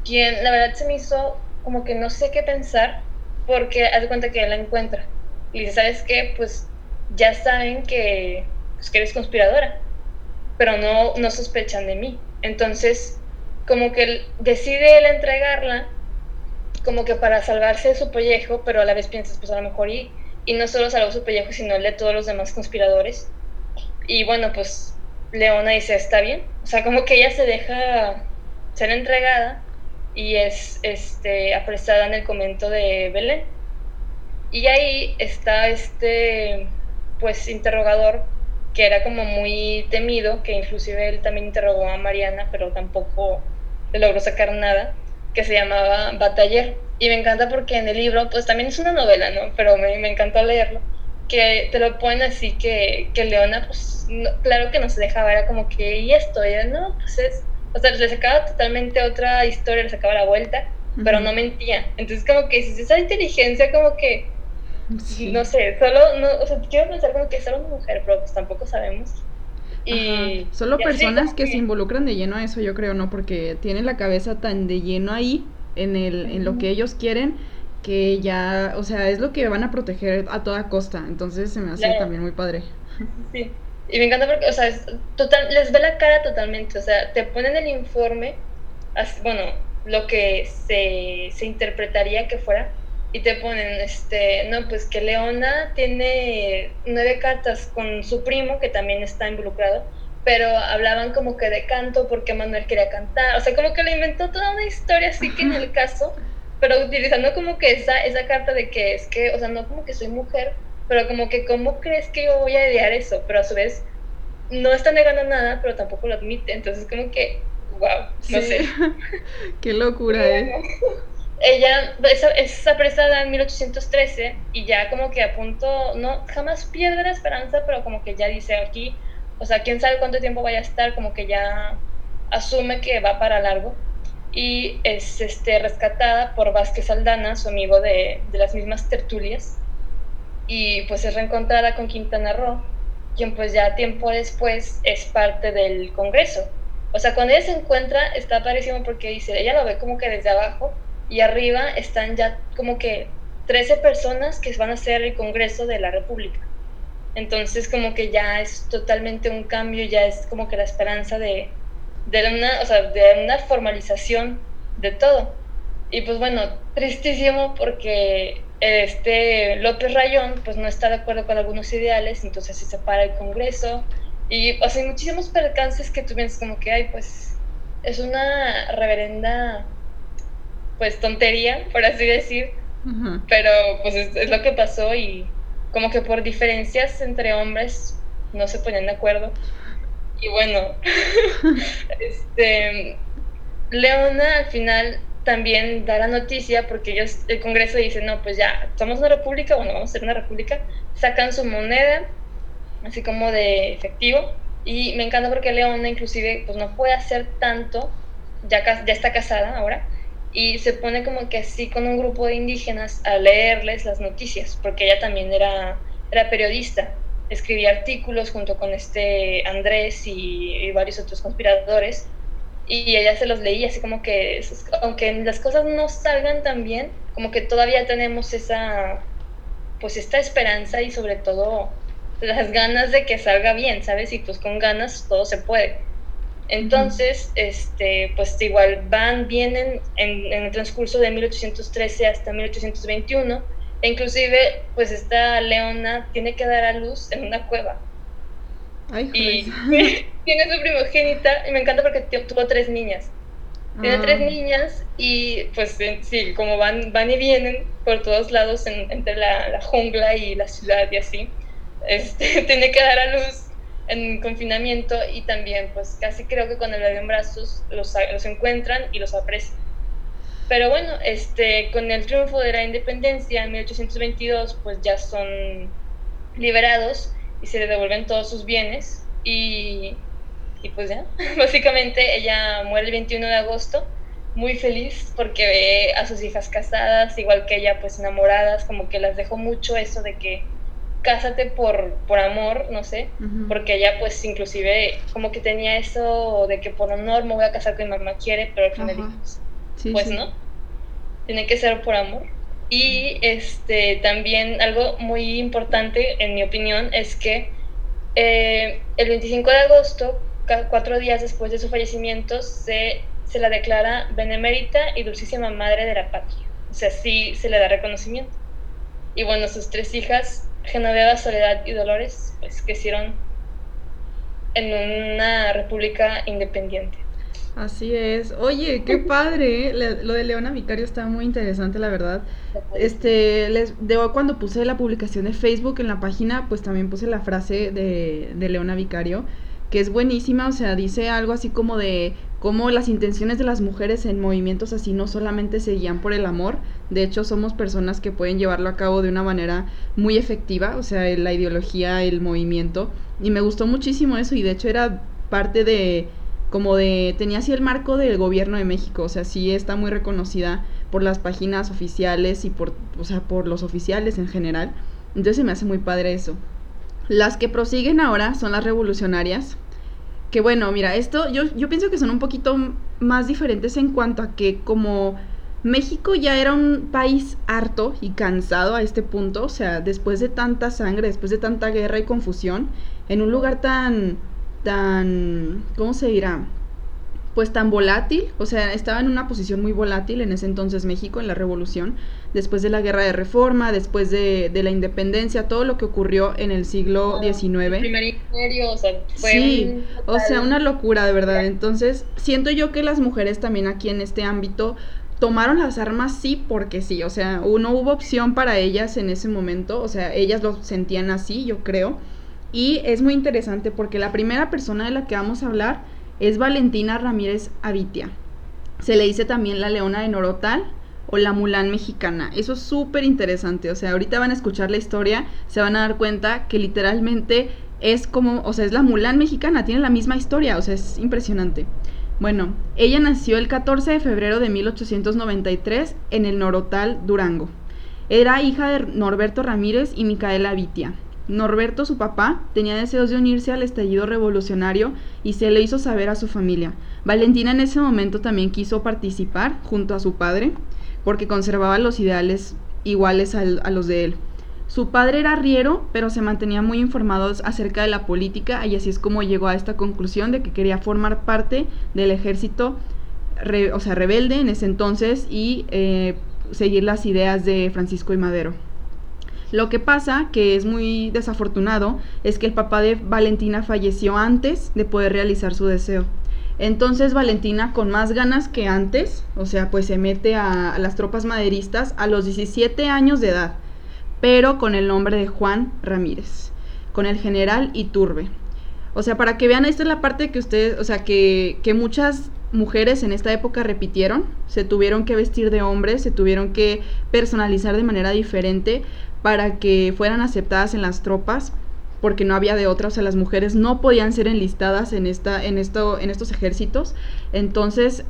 quien la verdad se me hizo como que no sé qué pensar, porque hace cuenta que él la encuentra. Y dice, ¿sabes qué? Pues ya saben que, pues, que eres conspiradora, pero no, no sospechan de mí. Entonces, como que decide él entregarla, como que para salvarse de su pellejo, pero a la vez piensas, pues a lo mejor y, y no solo salvó su pellejo, sino el de todos los demás conspiradores. Y bueno, pues Leona dice, está bien. O sea, como que ella se deja ser entregada y es este, apresada en el convento de Belén. Y ahí está este pues interrogador que era como muy temido, que inclusive él también interrogó a Mariana, pero tampoco le logró sacar nada, que se llamaba Bataller. Y me encanta porque en el libro, pues también es una novela, ¿no? Pero me, me encantó leerlo, que te lo ponen así que, que Leona, pues claro que no se dejaba, era como que, ¿y esto? Y no, pues es, o sea, le sacaba totalmente otra historia, le sacaba la vuelta, pero no mentía. Entonces como que esa inteligencia como que no sé, solo, no, o sea, quiero pensar como que es solo una mujer, pero pues tampoco sabemos. Y solo personas que, se involucran de lleno a eso, yo creo, ¿no? Porque tienen la cabeza tan de lleno ahí, en, el, en lo que ellos quieren, que ya, o sea, es lo que van a proteger a toda costa. Entonces se me hace también muy padre. Sí. Y me encanta porque, o sea, total, les ve la cara totalmente. O sea, te ponen el informe, bueno, lo que se, se interpretaría que fuera, y te ponen, este, no, pues que Leona tiene nueve cartas con su primo, que también está involucrado, pero hablaban como que de canto porque Manuel quería cantar, o sea, como que le inventó toda una historia así que en el caso, pero utilizando como que esa, esa carta de que es que, o sea, no como que soy mujer, pero como que cómo crees que yo voy a idear eso, pero a su vez no está negando nada, pero tampoco lo admite, entonces como que, wow, no sé. (laughs) Qué locura, ¿eh? Ella es, apresada en 1813 y ya como que a punto, no, jamás pierde la esperanza, pero como que ya dice aquí, o sea, quién sabe cuánto tiempo vaya a estar, como que ya asume que va para largo y es este, rescatada por Vázquez Aldana, su amigo de, de las mismas tertulias, y pues es reencontrada con Quintana Roo, quien pues ya tiempo después es parte del Congreso. O sea, cuando ella se encuentra está parísimo porque dice, ella lo ve como que desde abajo y arriba están ya como que 13 personas que van a ser el Congreso de la República. Entonces como que ya es totalmente un cambio, ya es como que la esperanza de, de, una, o sea, de una formalización de todo. Y pues bueno, tristísimo porque este López Rayón pues no está de acuerdo con algunos ideales, entonces se separa el Congreso y o sea, hay muchísimos percances que tú ves como que hay pues es una reverenda pues tontería, por así decir, pero pues es, lo que pasó y como que por diferencias entre hombres no se ponían de acuerdo. Y bueno, (laughs) este, Leona al final también da la noticia porque ellos, el Congreso dice, no, pues ya, somos una república, bueno, vamos a ser una república, sacan su moneda, así como de efectivo, y me encanta porque Leona inclusive pues no puede hacer tanto, ya, ya está casada ahora, y se pone como que así con un grupo de indígenas a leerles las noticias, porque ella también era, era periodista, escribía artículos junto con este Andrés y, varios otros conspiradores, y ella se los leía así como que, aunque las cosas no salgan tan bien, como que todavía tenemos esa, pues esta esperanza y sobre todo las ganas de que salga bien, ¿sabes? Y pues con ganas todo se puede. Entonces, este, pues igual van, vienen en, el transcurso de 1813 hasta 1821, e inclusive, pues esta leona tiene que dar a luz en una cueva. Ay, y (laughs) tiene su primogénita, y me encanta porque tuvo tres niñas. Tiene tres ah. niñas y pues sí, como van, van y vienen por todos lados entre la, la, jungla y la ciudad y así, este, (laughs) tiene que dar a luz en confinamiento y también pues casi creo que cuando le en brazos los, los encuentran y los aprecian. Pero bueno, este, con el triunfo de la independencia en 1822 pues ya son liberados y se le devuelven todos sus bienes y, y pues ya, (laughs) básicamente ella muere el 21 de agosto muy feliz porque ve a sus hijas casadas, igual que ella pues enamoradas, como que las dejó mucho eso de que cásate por, por amor, no sé, porque ella pues inclusive como que tenía eso de que por honor me voy a casar con mi mamá quiere, pero al final dijo, pues no, tiene que ser por amor. Y este también algo muy importante, en mi opinión, es que eh, el 25 de agosto, cuatro días después de su fallecimiento, se, se la declara benemérita y dulcísima madre de la patria. O sea, sí se le da reconocimiento. Y bueno, sus tres hijas Genoveva, Soledad y Dolores pues crecieron en una república independiente. Así es. Oye, qué padre. ¿eh? Lo de Leona Vicario está muy interesante, la verdad. Este, les, de, cuando puse la publicación de Facebook en la página, pues también puse la frase de, de Leona Vicario, que es buenísima. O sea, dice algo así como de cómo las intenciones de las mujeres en movimientos así no solamente se guían por el amor, de hecho somos personas que pueden llevarlo a cabo de una manera muy efectiva, o sea, la ideología, el movimiento, y me gustó muchísimo eso y de hecho era parte de como de tenía así el marco del gobierno de México, o sea, sí está muy reconocida por las páginas oficiales y por o sea, por los oficiales en general. Entonces se me hace muy padre eso. Las que prosiguen ahora son las revolucionarias, que bueno, mira, esto yo, yo pienso que son un poquito más diferentes en cuanto a que como México ya era un país harto y cansado a este punto, o sea, después de tanta sangre, después de tanta guerra y confusión, en un lugar tan, tan, ¿cómo se dirá? Pues tan volátil, o sea, estaba en una posición muy volátil en ese entonces México, en la revolución, después de la guerra de reforma, después de, la independencia, todo lo que ocurrió en el siglo XIX. El primer imperio, o sea, fue Sí, o sea, una locura de verdad. Entonces, siento yo que las mujeres también aquí en este ámbito tomaron las armas sí porque sí, o sea, no hubo opción para ellas en ese momento, o sea, ellas lo sentían así, yo creo. Y es muy interesante porque la primera persona de la que vamos a hablar es Valentina Ramírez Avitia. Se le dice también la leona de Norotal o la Mulán mexicana. Eso es súper interesante. O sea, ahorita van a escuchar la historia, se van a dar cuenta que literalmente es como, o sea, es la Mulán mexicana, tiene la misma historia, o sea, es impresionante. Bueno, ella nació el 14 de febrero de 1893 en el Norotal, Durango. Era hija de Norberto Ramírez y Micaela Avitia. Norberto, su papá, tenía deseos de unirse al estallido revolucionario y se le hizo saber a su familia. Valentina en ese momento también quiso participar junto a su padre. porque conservaba los ideales iguales a los de él. Su padre era arriero, pero se mantenía muy informado acerca de la política y así es como llegó a esta conclusión de que quería formar parte del ejército, o sea, rebelde en ese entonces y eh, seguir las ideas de Francisco y Madero. Lo que pasa, que es muy desafortunado, es que el papá de Valentina falleció antes de poder realizar su deseo. Entonces Valentina, con más ganas que antes, o sea, pues se mete a, las tropas maderistas a los 17 años de edad pero con el nombre de Juan Ramírez, con el general Iturbe. O sea, para que vean, esta es la parte que ustedes, o sea, que, que muchas mujeres en esta época repitieron, se tuvieron que vestir de hombres, se tuvieron que personalizar de manera diferente para que fueran aceptadas en las tropas, porque no había de otra, o sea, las mujeres no podían ser enlistadas en, esta, en, esto, en estos ejércitos. Entonces,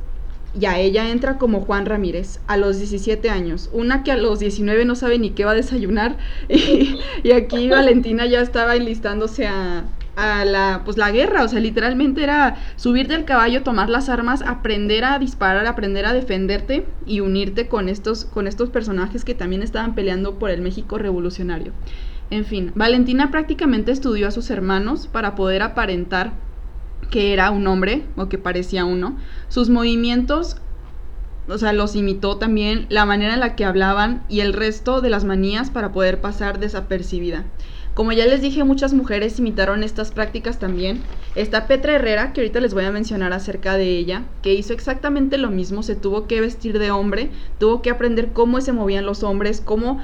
ya ella entra como Juan Ramírez a los 17 años. Una que a los 19 no sabe ni qué va a desayunar. (laughs) Y, aquí Valentina ya estaba enlistándose a, a, la, pues, la guerra. O sea, literalmente era subirte al caballo, tomar las armas, aprender a disparar, aprender a defenderte y unirte con estos, con estos personajes que también estaban peleando por el México revolucionario. En fin, Valentina prácticamente estudió a sus hermanos para poder aparentar que era un hombre o que parecía uno. Sus movimientos, o sea, los imitó también, la manera en la que hablaban y el resto de las manías para poder pasar desapercibida. Como ya les dije, muchas mujeres imitaron estas prácticas también. Está Petra Herrera, que ahorita les voy a mencionar acerca de ella, que hizo exactamente lo mismo, se tuvo que vestir de hombre, tuvo que aprender cómo se movían los hombres, cómo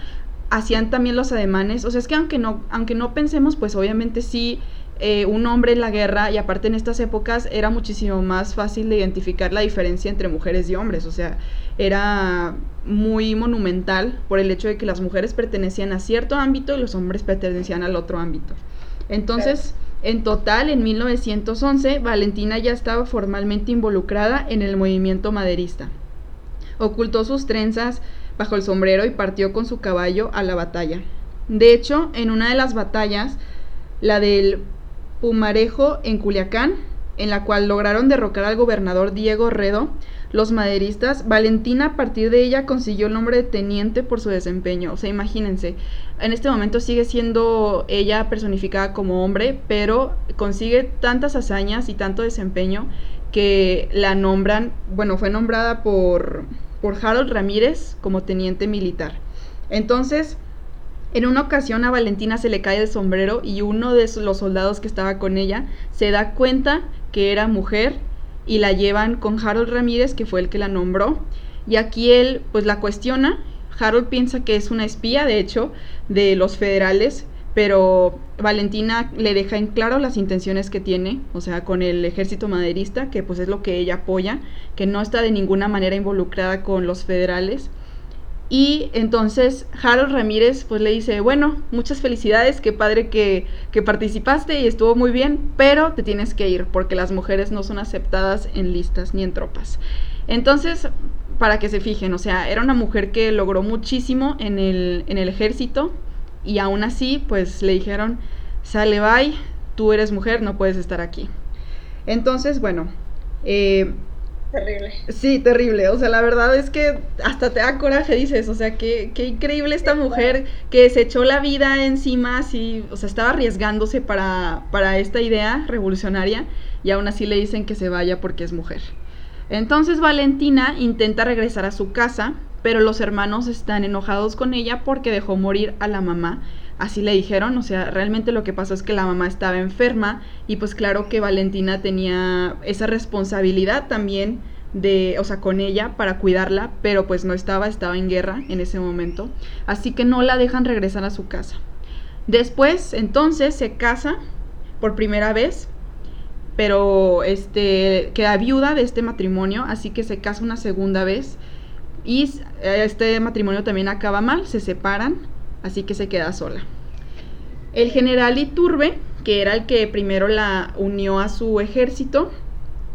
hacían también los ademanes. O sea, es que aunque no, aunque no pensemos, pues obviamente sí eh, un hombre en la guerra y aparte en estas épocas era muchísimo más fácil de identificar la diferencia entre mujeres y hombres, o sea, era muy monumental por el hecho de que las mujeres pertenecían a cierto ámbito y los hombres pertenecían al otro ámbito. Entonces, en total, en 1911, Valentina ya estaba formalmente involucrada en el movimiento maderista. Ocultó sus trenzas bajo el sombrero y partió con su caballo a la batalla. De hecho, en una de las batallas, la del Pumarejo en Culiacán, en la cual lograron derrocar al gobernador Diego Redo, los maderistas, Valentina a partir de ella consiguió el nombre de teniente por su desempeño. O sea, imagínense, en este momento sigue siendo ella personificada como hombre, pero consigue tantas hazañas y tanto desempeño que la nombran, bueno, fue nombrada por, por Harold Ramírez como teniente militar. Entonces, en una ocasión a Valentina se le cae el sombrero y uno de los soldados que estaba con ella se da cuenta que era mujer y la llevan con Harold Ramírez, que fue el que la nombró. Y aquí él pues la cuestiona. Harold piensa que es una espía, de hecho, de los federales, pero Valentina le deja en claro las intenciones que tiene, o sea, con el ejército maderista, que pues es lo que ella apoya, que no está de ninguna manera involucrada con los federales y entonces Harold Ramírez pues le dice, bueno, muchas felicidades, qué padre que, que, participaste y estuvo muy bien, pero te tienes que ir porque las mujeres no son aceptadas en listas ni en tropas. Entonces, para que se fijen, o sea, era una mujer que logró muchísimo en el, en el ejército y aún así pues le dijeron, sale bye, tú eres mujer, no puedes estar aquí. Entonces, bueno, eh, Terrible. Sí, terrible. O sea, la verdad es que hasta te da coraje, dices. O sea, qué, qué increíble esta mujer que se echó la vida encima, así, o sea, estaba arriesgándose para, para esta idea revolucionaria y aún así le dicen que se vaya porque es mujer. Entonces Valentina intenta regresar a su casa, pero los hermanos están enojados con ella porque dejó morir a la mamá. Así le dijeron, o sea, realmente lo que pasó es que la mamá estaba enferma y pues claro que Valentina tenía esa responsabilidad también de, o sea, con ella para cuidarla, pero pues no estaba, estaba en guerra en ese momento, así que no la dejan regresar a su casa. Después, entonces, se casa por primera vez, pero este queda viuda de este matrimonio, así que se casa una segunda vez y este matrimonio también acaba mal, se separan, así que se queda sola. El general Iturbe, que era el que primero la unió a su ejército,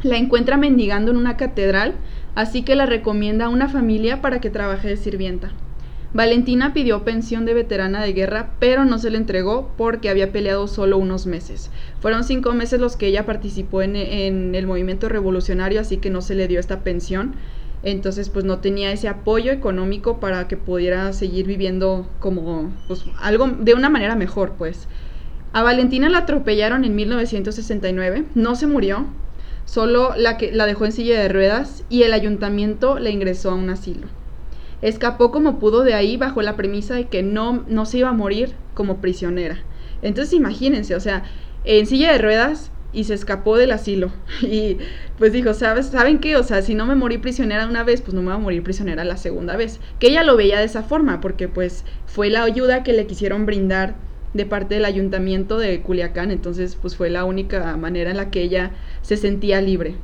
la encuentra mendigando en una catedral, así que la recomienda a una familia para que trabaje de sirvienta. Valentina pidió pensión de veterana de guerra, pero no se le entregó porque había peleado solo unos meses. Fueron cinco meses los que ella participó en, el movimiento revolucionario, así que no se le dio esta pensión. Entonces pues no tenía ese apoyo económico para que pudiera seguir viviendo como pues algo de una manera mejor pues. A Valentina la atropellaron en 1969, no se murió, solo la, que, la dejó en silla de ruedas y el ayuntamiento le ingresó a un asilo. Escapó como pudo de ahí bajo la premisa de que no, no se iba a morir como prisionera. Entonces imagínense, o sea, en silla de ruedas y se escapó del asilo. (laughs) Y pues dijo, ¿sabes? ¿saben qué? O sea, si no me morí prisionera una vez, pues no me voy a morir prisionera la segunda vez. Que ella lo veía de esa forma, porque pues fue la ayuda que le quisieron brindar de parte del ayuntamiento de Culiacán, entonces pues fue la única manera en la que ella se sentía libre.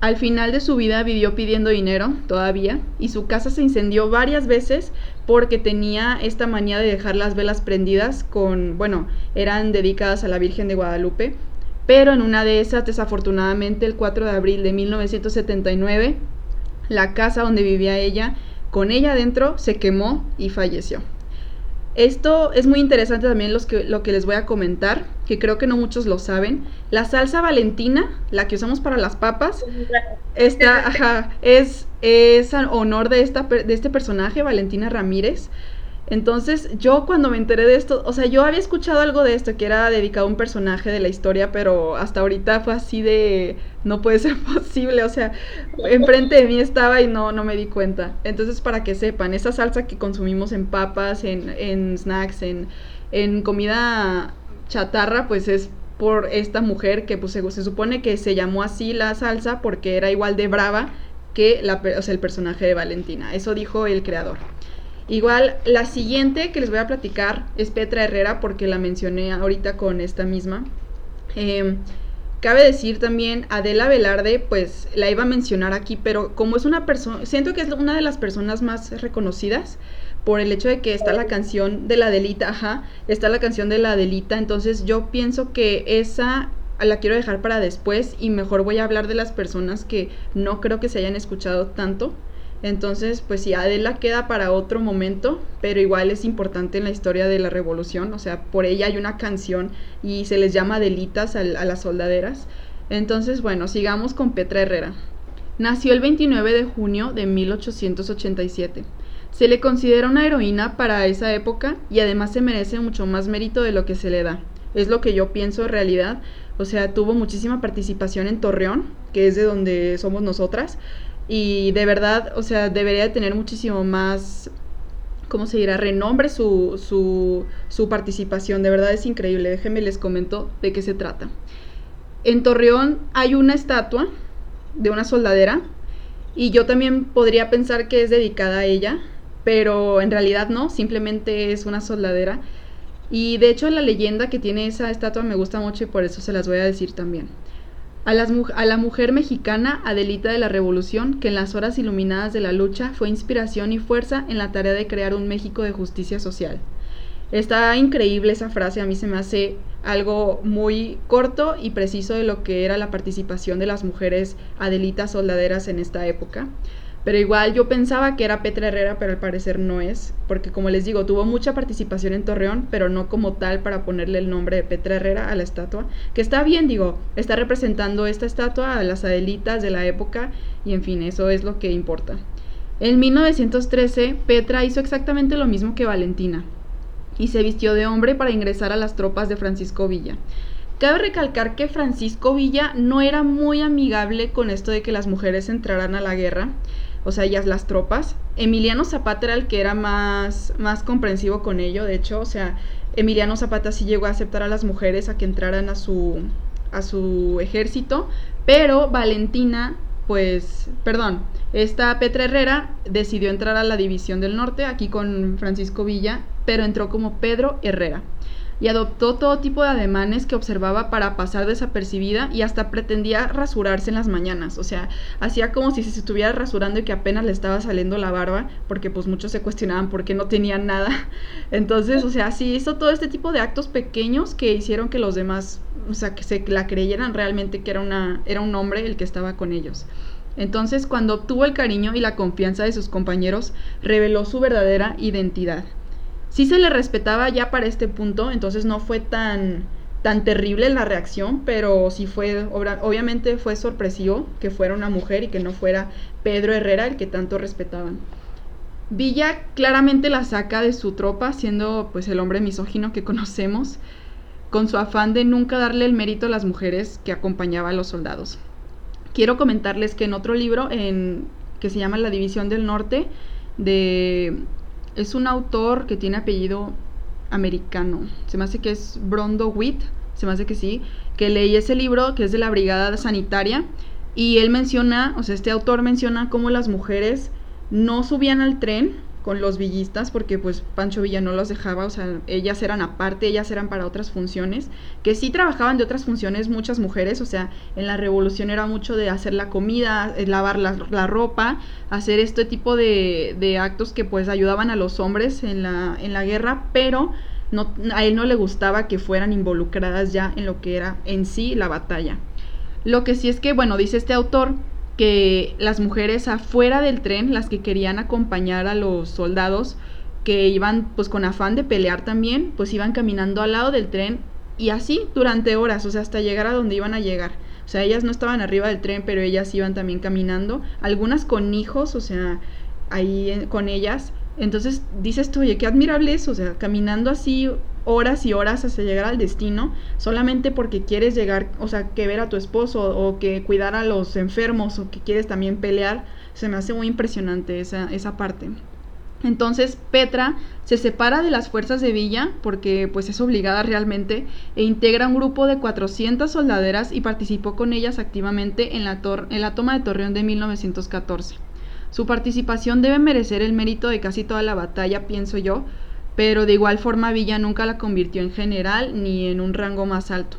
Al final de su vida vivió pidiendo dinero todavía y su casa se incendió varias veces porque tenía esta manía de dejar las velas prendidas con, bueno, eran dedicadas a la Virgen de Guadalupe, pero en una de esas, desafortunadamente, el 4 de abril de 1979, la casa donde vivía ella, con ella adentro, se quemó y falleció. Esto es muy interesante también que, lo que les voy a comentar, que creo que no muchos lo saben. La salsa valentina, la que usamos para las papas, esta, es, es honor de, esta, de este personaje, Valentina Ramírez. Entonces, yo cuando me enteré de esto, o sea, yo había escuchado algo de esto que era dedicado a un personaje de la historia, pero hasta ahorita fue así de no puede ser (laughs) posible, o sea, enfrente de mí estaba y no, no me di cuenta. Entonces, para que sepan, esa salsa que consumimos en papas, en, en snacks, en, en comida chatarra, pues es por esta mujer que pues, se, se, supone que se llamó así la salsa porque era igual de brava que la, o sea, el personaje de Valentina. Eso dijo el creador. Igual, la siguiente que les voy a platicar es Petra Herrera, porque la mencioné ahorita con esta misma. Em, cabe decir también, Adela Velarde, pues la iba a mencionar aquí, pero como es una persona, siento que es una de las personas más reconocidas por el hecho de que está la canción de la Adelita, ajá, está la canción de la Adelita, entonces yo pienso que esa la quiero dejar para después y mejor voy a hablar de las personas que no creo que se hayan escuchado tanto entonces, pues sí, Adela queda para otro momento, pero igual es importante en la historia de la revolución, o sea, por ella hay una canción y se les llama Adelitas a, a las soldaderas. Entonces, bueno, sigamos con Petra Herrera. Nació el 29 de junio de 1887. Se le considera una heroína para esa época y además se merece mucho más mérito de lo que se le da. Es lo que yo pienso en realidad. O sea, tuvo muchísima participación en Torreón, que es de donde somos nosotras. Y de verdad, o sea, debería de tener muchísimo más, ¿cómo se dirá? Renombre su, su, su participación. De verdad es increíble. Déjenme les comento de qué se trata. En Torreón hay una estatua de una soldadera y yo también podría pensar que es dedicada a ella, pero en realidad no, simplemente es una soldadera. Y de hecho la leyenda que tiene esa estatua me gusta mucho y por eso se las voy a decir también a, la mujer mexicana Adelita de la Revolución, que en las horas iluminadas de la lucha fue inspiración y fuerza en la tarea de crear un México de justicia social. Está increíble esa frase, a mí se me hace algo muy corto y preciso de lo que era la participación de las mujeres Adelitas soldaderas en esta época. Pero igual yo pensaba que era Petra Herrera, pero al parecer no es, porque como les digo, tuvo mucha participación en Torreón, pero no como tal para ponerle el nombre de Petra Herrera a la estatua, que está bien, digo, está representando esta estatua a las Adelitas de la época y en fin, eso es lo que importa. En 1913, Petra hizo exactamente lo mismo que Valentina y se vistió de hombre para ingresar a las tropas de Francisco Villa. Cabe recalcar que Francisco Villa no era muy amigable con esto de que las mujeres entraran a la guerra o sea, ellas las tropas. Emiliano Zapata era el que era más, más comprensivo con ello, de hecho, o sea, Emiliano Zapata sí llegó a aceptar a las mujeres a que entraran a su, a su ejército, pero Valentina, pues, perdón, esta Petra Herrera decidió entrar a la División del Norte, aquí con Francisco Villa, pero entró como Pedro Herrera y adoptó todo tipo de ademanes que observaba para pasar desapercibida y hasta pretendía rasurarse en las mañanas, o sea, hacía como si se estuviera rasurando y que apenas le estaba saliendo la barba, porque pues muchos se cuestionaban por qué no tenía nada. (laughs) Entonces, o sea, sí hizo todo este tipo de actos pequeños que hicieron que los demás, o sea, que se la creyeran realmente que era una era un hombre el que estaba con ellos. Entonces, cuando obtuvo el cariño y la confianza de sus compañeros, reveló su verdadera identidad sí se le respetaba ya para este punto, entonces no fue tan tan terrible la reacción, pero sí fue, obviamente fue sorpresivo que fuera una mujer y que no fuera Pedro Herrera el que tanto respetaban. Villa claramente la saca de su tropa, siendo pues el hombre misógino que conocemos, con su afán de nunca darle el mérito a las mujeres que acompañaban a los soldados. Quiero comentarles que en otro libro, en, que se llama La División del Norte, de, es un autor que tiene apellido americano, se me hace que es Brondo Witt, se me hace que sí, que leí ese libro que es de la Brigada Sanitaria y él menciona, o sea, este autor menciona cómo las mujeres no subían al tren con los villistas porque pues Pancho Villa no los dejaba, o sea, ellas eran aparte, ellas eran para otras funciones, que sí trabajaban de otras funciones muchas mujeres, o sea, en la revolución era mucho de hacer la comida, eh, lavar la, ropa, hacer este tipo de, de, actos que pues ayudaban a los hombres en la, en la guerra, pero no, a él no le gustaba que fueran involucradas ya en lo que era en sí la batalla. Lo que sí es que, bueno, dice este autor, que las mujeres afuera del tren, las que querían acompañar a los soldados, que iban pues con afán de pelear también, pues iban caminando al lado del tren y así durante horas, o sea, hasta llegar a donde iban a llegar. O sea, ellas no estaban arriba del tren, pero ellas iban también caminando, algunas con hijos, o sea, ahí con ellas. Entonces dices tú, oye, qué admirable eso, o sea, caminando así horas y horas hasta llegar al destino solamente porque quieres llegar, o sea, que ver a tu esposo o que cuidar a los enfermos o que quieres también pelear, se me hace muy impresionante esa, esa parte. Entonces Petra se separa de las fuerzas de Villa porque pues es obligada realmente e integra un grupo de 400 soldaderas y participó con ellas activamente en la, en la toma de Torreón de 1914. Su participación debe merecer el mérito de casi toda la batalla, pienso yo, pero de igual forma Villa nunca la convirtió en general ni en un rango más alto.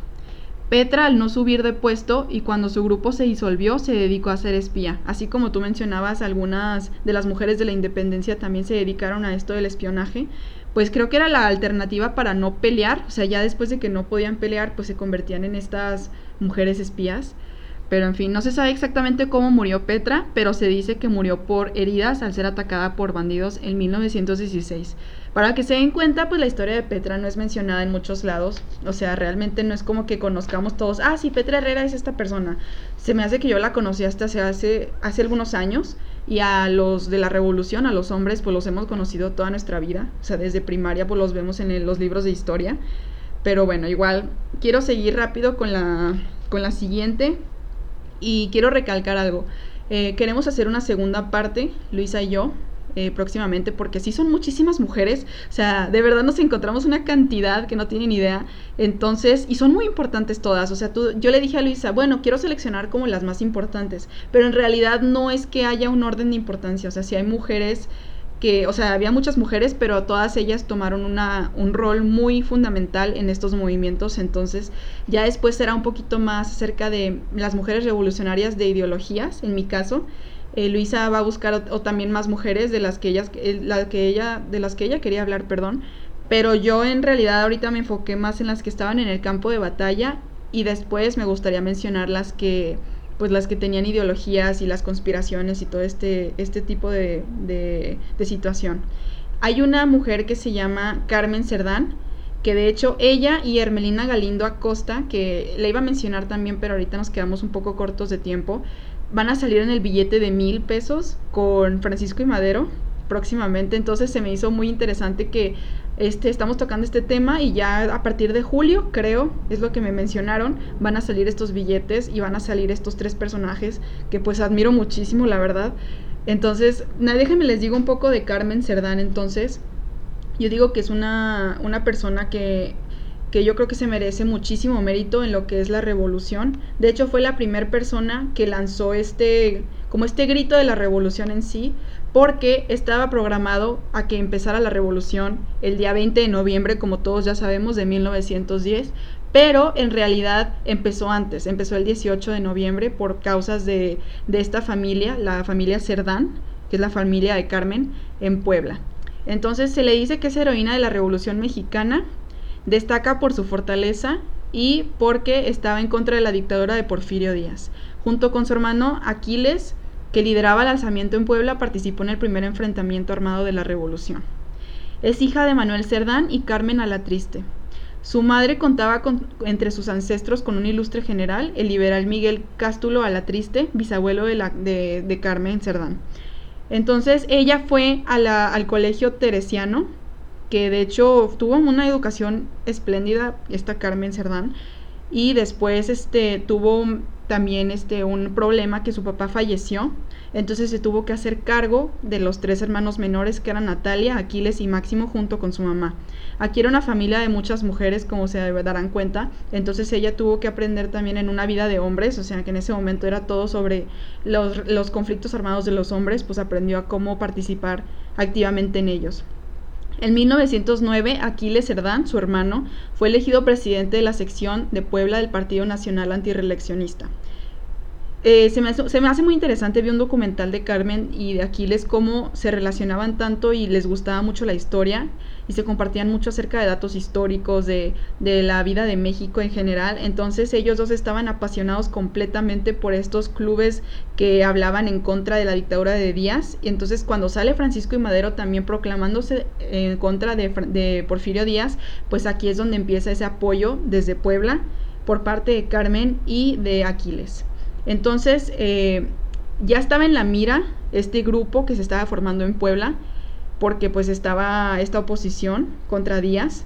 Petra, al no subir de puesto y cuando su grupo se disolvió, se dedicó a ser espía. Así como tú mencionabas, algunas de las mujeres de la independencia también se dedicaron a esto del espionaje. Pues creo que era la alternativa para no pelear. O sea, ya después de que no podían pelear, pues se convertían en estas mujeres espías. Pero en fin, no se sabe exactamente cómo murió Petra, pero se dice que murió por heridas al ser atacada por bandidos en 1916. Para que se den cuenta, pues la historia de Petra no es mencionada en muchos lados. O sea, realmente no es como que conozcamos todos, ah, sí, Petra Herrera es esta persona. Se me hace que yo la conocí hasta hace, hace, algunos años y a los de la revolución, a los hombres, pues los hemos conocido toda nuestra vida. O sea, desde primaria, pues los vemos en los libros de historia. Pero bueno, igual quiero seguir rápido con la, con la siguiente y quiero recalcar algo. Eh, queremos hacer una segunda parte, Luisa y yo, eh, próximamente, porque sí son muchísimas mujeres, o sea, de verdad nos encontramos una cantidad que no tienen idea, entonces, y son muy importantes todas, o sea, tú, yo le dije a Luisa, bueno, quiero seleccionar como las más importantes, pero en realidad no es que haya un orden de importancia, o sea, si hay mujeres que, o sea, había muchas mujeres, pero todas ellas tomaron una, un rol muy fundamental en estos movimientos, entonces ya después será un poquito más acerca de las mujeres revolucionarias de ideologías, en mi caso, eh, Luisa va a buscar o, también más mujeres de las que ellas, la que ella, de las que ella quería hablar, perdón. Pero yo en realidad ahorita me enfoqué más en las que estaban en el campo de batalla y después me gustaría mencionar las que pues las que tenían ideologías y las conspiraciones y todo este, este tipo de, de, de situación. Hay una mujer que se llama Carmen Cerdán, que de hecho ella y Hermelina Galindo Acosta, que le iba a mencionar también, pero ahorita nos quedamos un poco cortos de tiempo, van a salir en el billete de mil pesos con Francisco y Madero próximamente. Entonces se me hizo muy interesante que este, estamos tocando este tema y ya a partir de julio, creo, es lo que me mencionaron, van a salir estos billetes y van a salir estos tres personajes que pues admiro muchísimo, la verdad. Entonces, déjenme les digo un poco de Carmen Cerdán entonces. Yo digo que es una, una persona que que yo creo que se merece muchísimo mérito en lo que es la revolución. De hecho, fue la primera persona que lanzó este, como este grito de la revolución en sí, porque estaba programado a que empezara la revolución el día 20 de noviembre, como todos ya sabemos, de 1910, pero en realidad empezó antes, empezó el 18 de noviembre por causas de, de esta familia, la familia Cerdán, que es la familia de Carmen, en Puebla. Entonces se le dice que es heroína de la Revolución Mexicana Destaca por su fortaleza y porque estaba en contra de la dictadura de Porfirio Díaz. Junto con su hermano Aquiles, que lideraba el alzamiento en Puebla, participó en el primer enfrentamiento armado de la revolución. Es hija de Manuel Cerdán y Carmen Alatriste. Su madre contaba entre sus ancestros con un ilustre general, el liberal Miguel Cástulo Alatriste, bisabuelo de, la, Carmen Cerdán. Entonces ella fue al colegio teresiano, que de hecho tuvo una educación espléndida, esta Carmen Cerdán, y después este, tuvo también este, un problema que su papá falleció, entonces se tuvo que hacer cargo de los tres hermanos menores que eran Natalia, Aquiles y Máximo junto con su mamá. Aquí era una familia de muchas mujeres, como se darán cuenta, entonces ella tuvo que aprender también en una vida de hombres, o sea que en ese momento era todo sobre los, los conflictos armados de los hombres, pues aprendió a cómo participar activamente en ellos. En 1909, Aquiles Cerdán, su hermano, fue elegido presidente de la sección de Puebla del Partido Nacional Antireeleccionista. Eh, se, me hace, muy interesante, vi un documental de Carmen y de Aquiles cómo se relacionaban tanto y les gustaba mucho la historia y se compartían mucho acerca de datos históricos, de, de la vida de México en general. Entonces ellos dos estaban apasionados completamente por estos clubes que hablaban en contra de la dictadura de Díaz. Y entonces cuando sale Francisco y Madero también proclamándose en contra de, de Porfirio Díaz, pues aquí es donde empieza ese apoyo desde Puebla por parte de Carmen y de Aquiles. Entonces, eh, ya estaba en la mira este grupo que se estaba formando en Puebla, porque pues estaba esta oposición contra Díaz.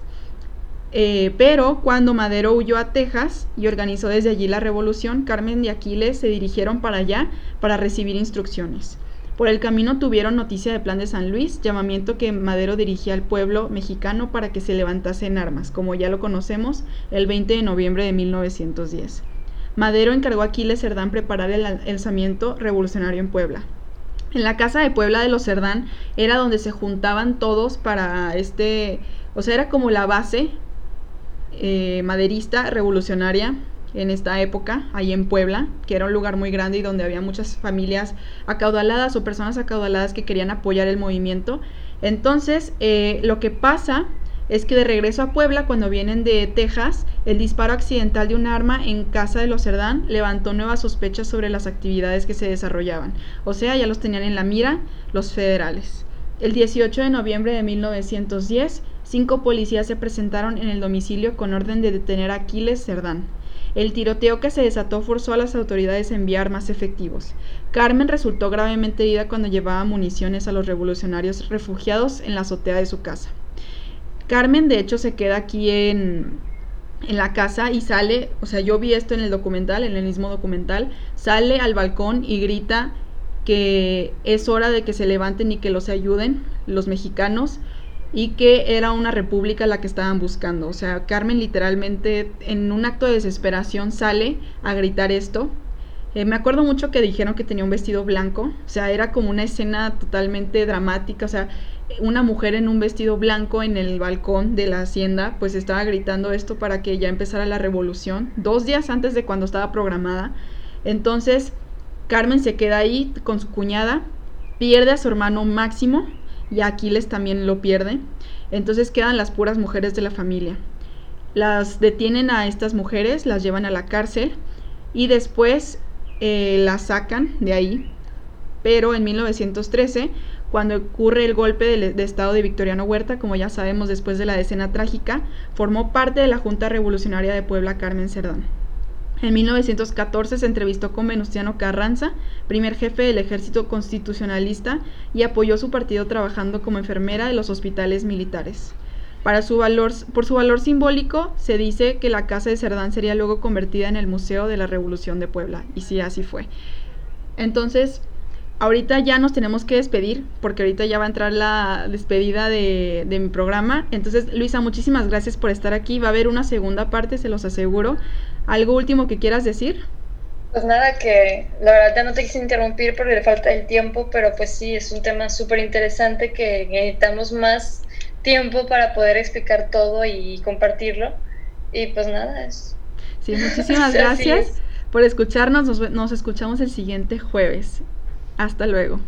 Eh, pero cuando Madero huyó a Texas y organizó desde allí la revolución, Carmen y Aquiles se dirigieron para allá para recibir instrucciones. Por el camino tuvieron noticia del plan de San Luis, llamamiento que Madero dirigía al pueblo mexicano para que se levantase en armas, como ya lo conocemos, el 20 de noviembre de 1910. Madero encargó a Aquiles Cerdán preparar el alzamiento revolucionario en Puebla. En la casa de Puebla de los Cerdán era donde se juntaban todos para este, o sea, era como la base eh, maderista revolucionaria en esta época, ahí en Puebla, que era un lugar muy grande y donde había muchas familias acaudaladas o personas acaudaladas que querían apoyar el movimiento. Entonces, eh, lo que pasa es que de regreso a Puebla, cuando vienen de Texas, el disparo accidental de un arma en casa de los Cerdán levantó nuevas sospechas sobre las actividades que se desarrollaban. O sea, ya los tenían en la mira los federales. El 18 de noviembre de 1910, cinco policías se presentaron en el domicilio con orden de detener a Aquiles Cerdán. El tiroteo que se desató forzó a las autoridades a enviar más efectivos. Carmen resultó gravemente herida cuando llevaba municiones a los revolucionarios refugiados en la azotea de su casa. Carmen, de hecho, se queda aquí en, en la casa y sale, o sea, yo vi esto en el documental, en el mismo documental, sale al balcón y grita que es hora de que se levanten y que los ayuden los mexicanos y que era una república la que estaban buscando. O sea, Carmen literalmente en un acto de desesperación sale a gritar esto. Eh, me acuerdo mucho que dijeron que tenía un vestido blanco, o sea, era como una escena totalmente dramática, o sea, una mujer en un vestido blanco en el balcón de la hacienda, pues estaba gritando esto para que ya empezara la revolución, dos días antes de cuando estaba programada. Entonces, Carmen se queda ahí con su cuñada, pierde a su hermano Máximo y Aquiles también lo pierde. Entonces quedan las puras mujeres de la familia. Las detienen a estas mujeres, las llevan a la cárcel y después eh, las sacan de ahí. Pero en 1913 cuando ocurre el golpe de, Estado de Victoriano Huerta, como ya sabemos después de la decena trágica, formó parte de la Junta Revolucionaria de Puebla Carmen Cerdán. En 1914 se entrevistó con Venustiano Carranza, primer jefe del ejército constitucionalista, y apoyó su partido trabajando como enfermera de los hospitales militares. Para su valor, por su valor simbólico, se dice que la casa de Cerdán sería luego convertida en el Museo de la Revolución de Puebla, y sí, así fue. Entonces, ahorita ya nos tenemos que despedir, porque ahorita ya va a entrar la despedida de, mi programa. Entonces, Luisa, muchísimas gracias por estar aquí. Va a haber una segunda parte, se los aseguro. ¿Algo último que quieras decir? Pues nada, que la verdad ya no te quise interrumpir porque le falta el tiempo, pero pues sí, es un tema súper interesante que necesitamos más tiempo para poder explicar todo y compartirlo. Y pues nada, es... Sí, (laughs) muchísimas gracias por escucharnos. Nos, nos escuchamos el siguiente jueves. Hasta luego.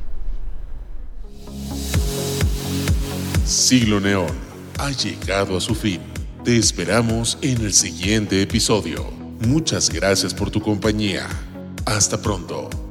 Siglo Neón ha llegado a su fin. Te esperamos en el siguiente episodio. Muchas gracias por tu compañía. Hasta pronto.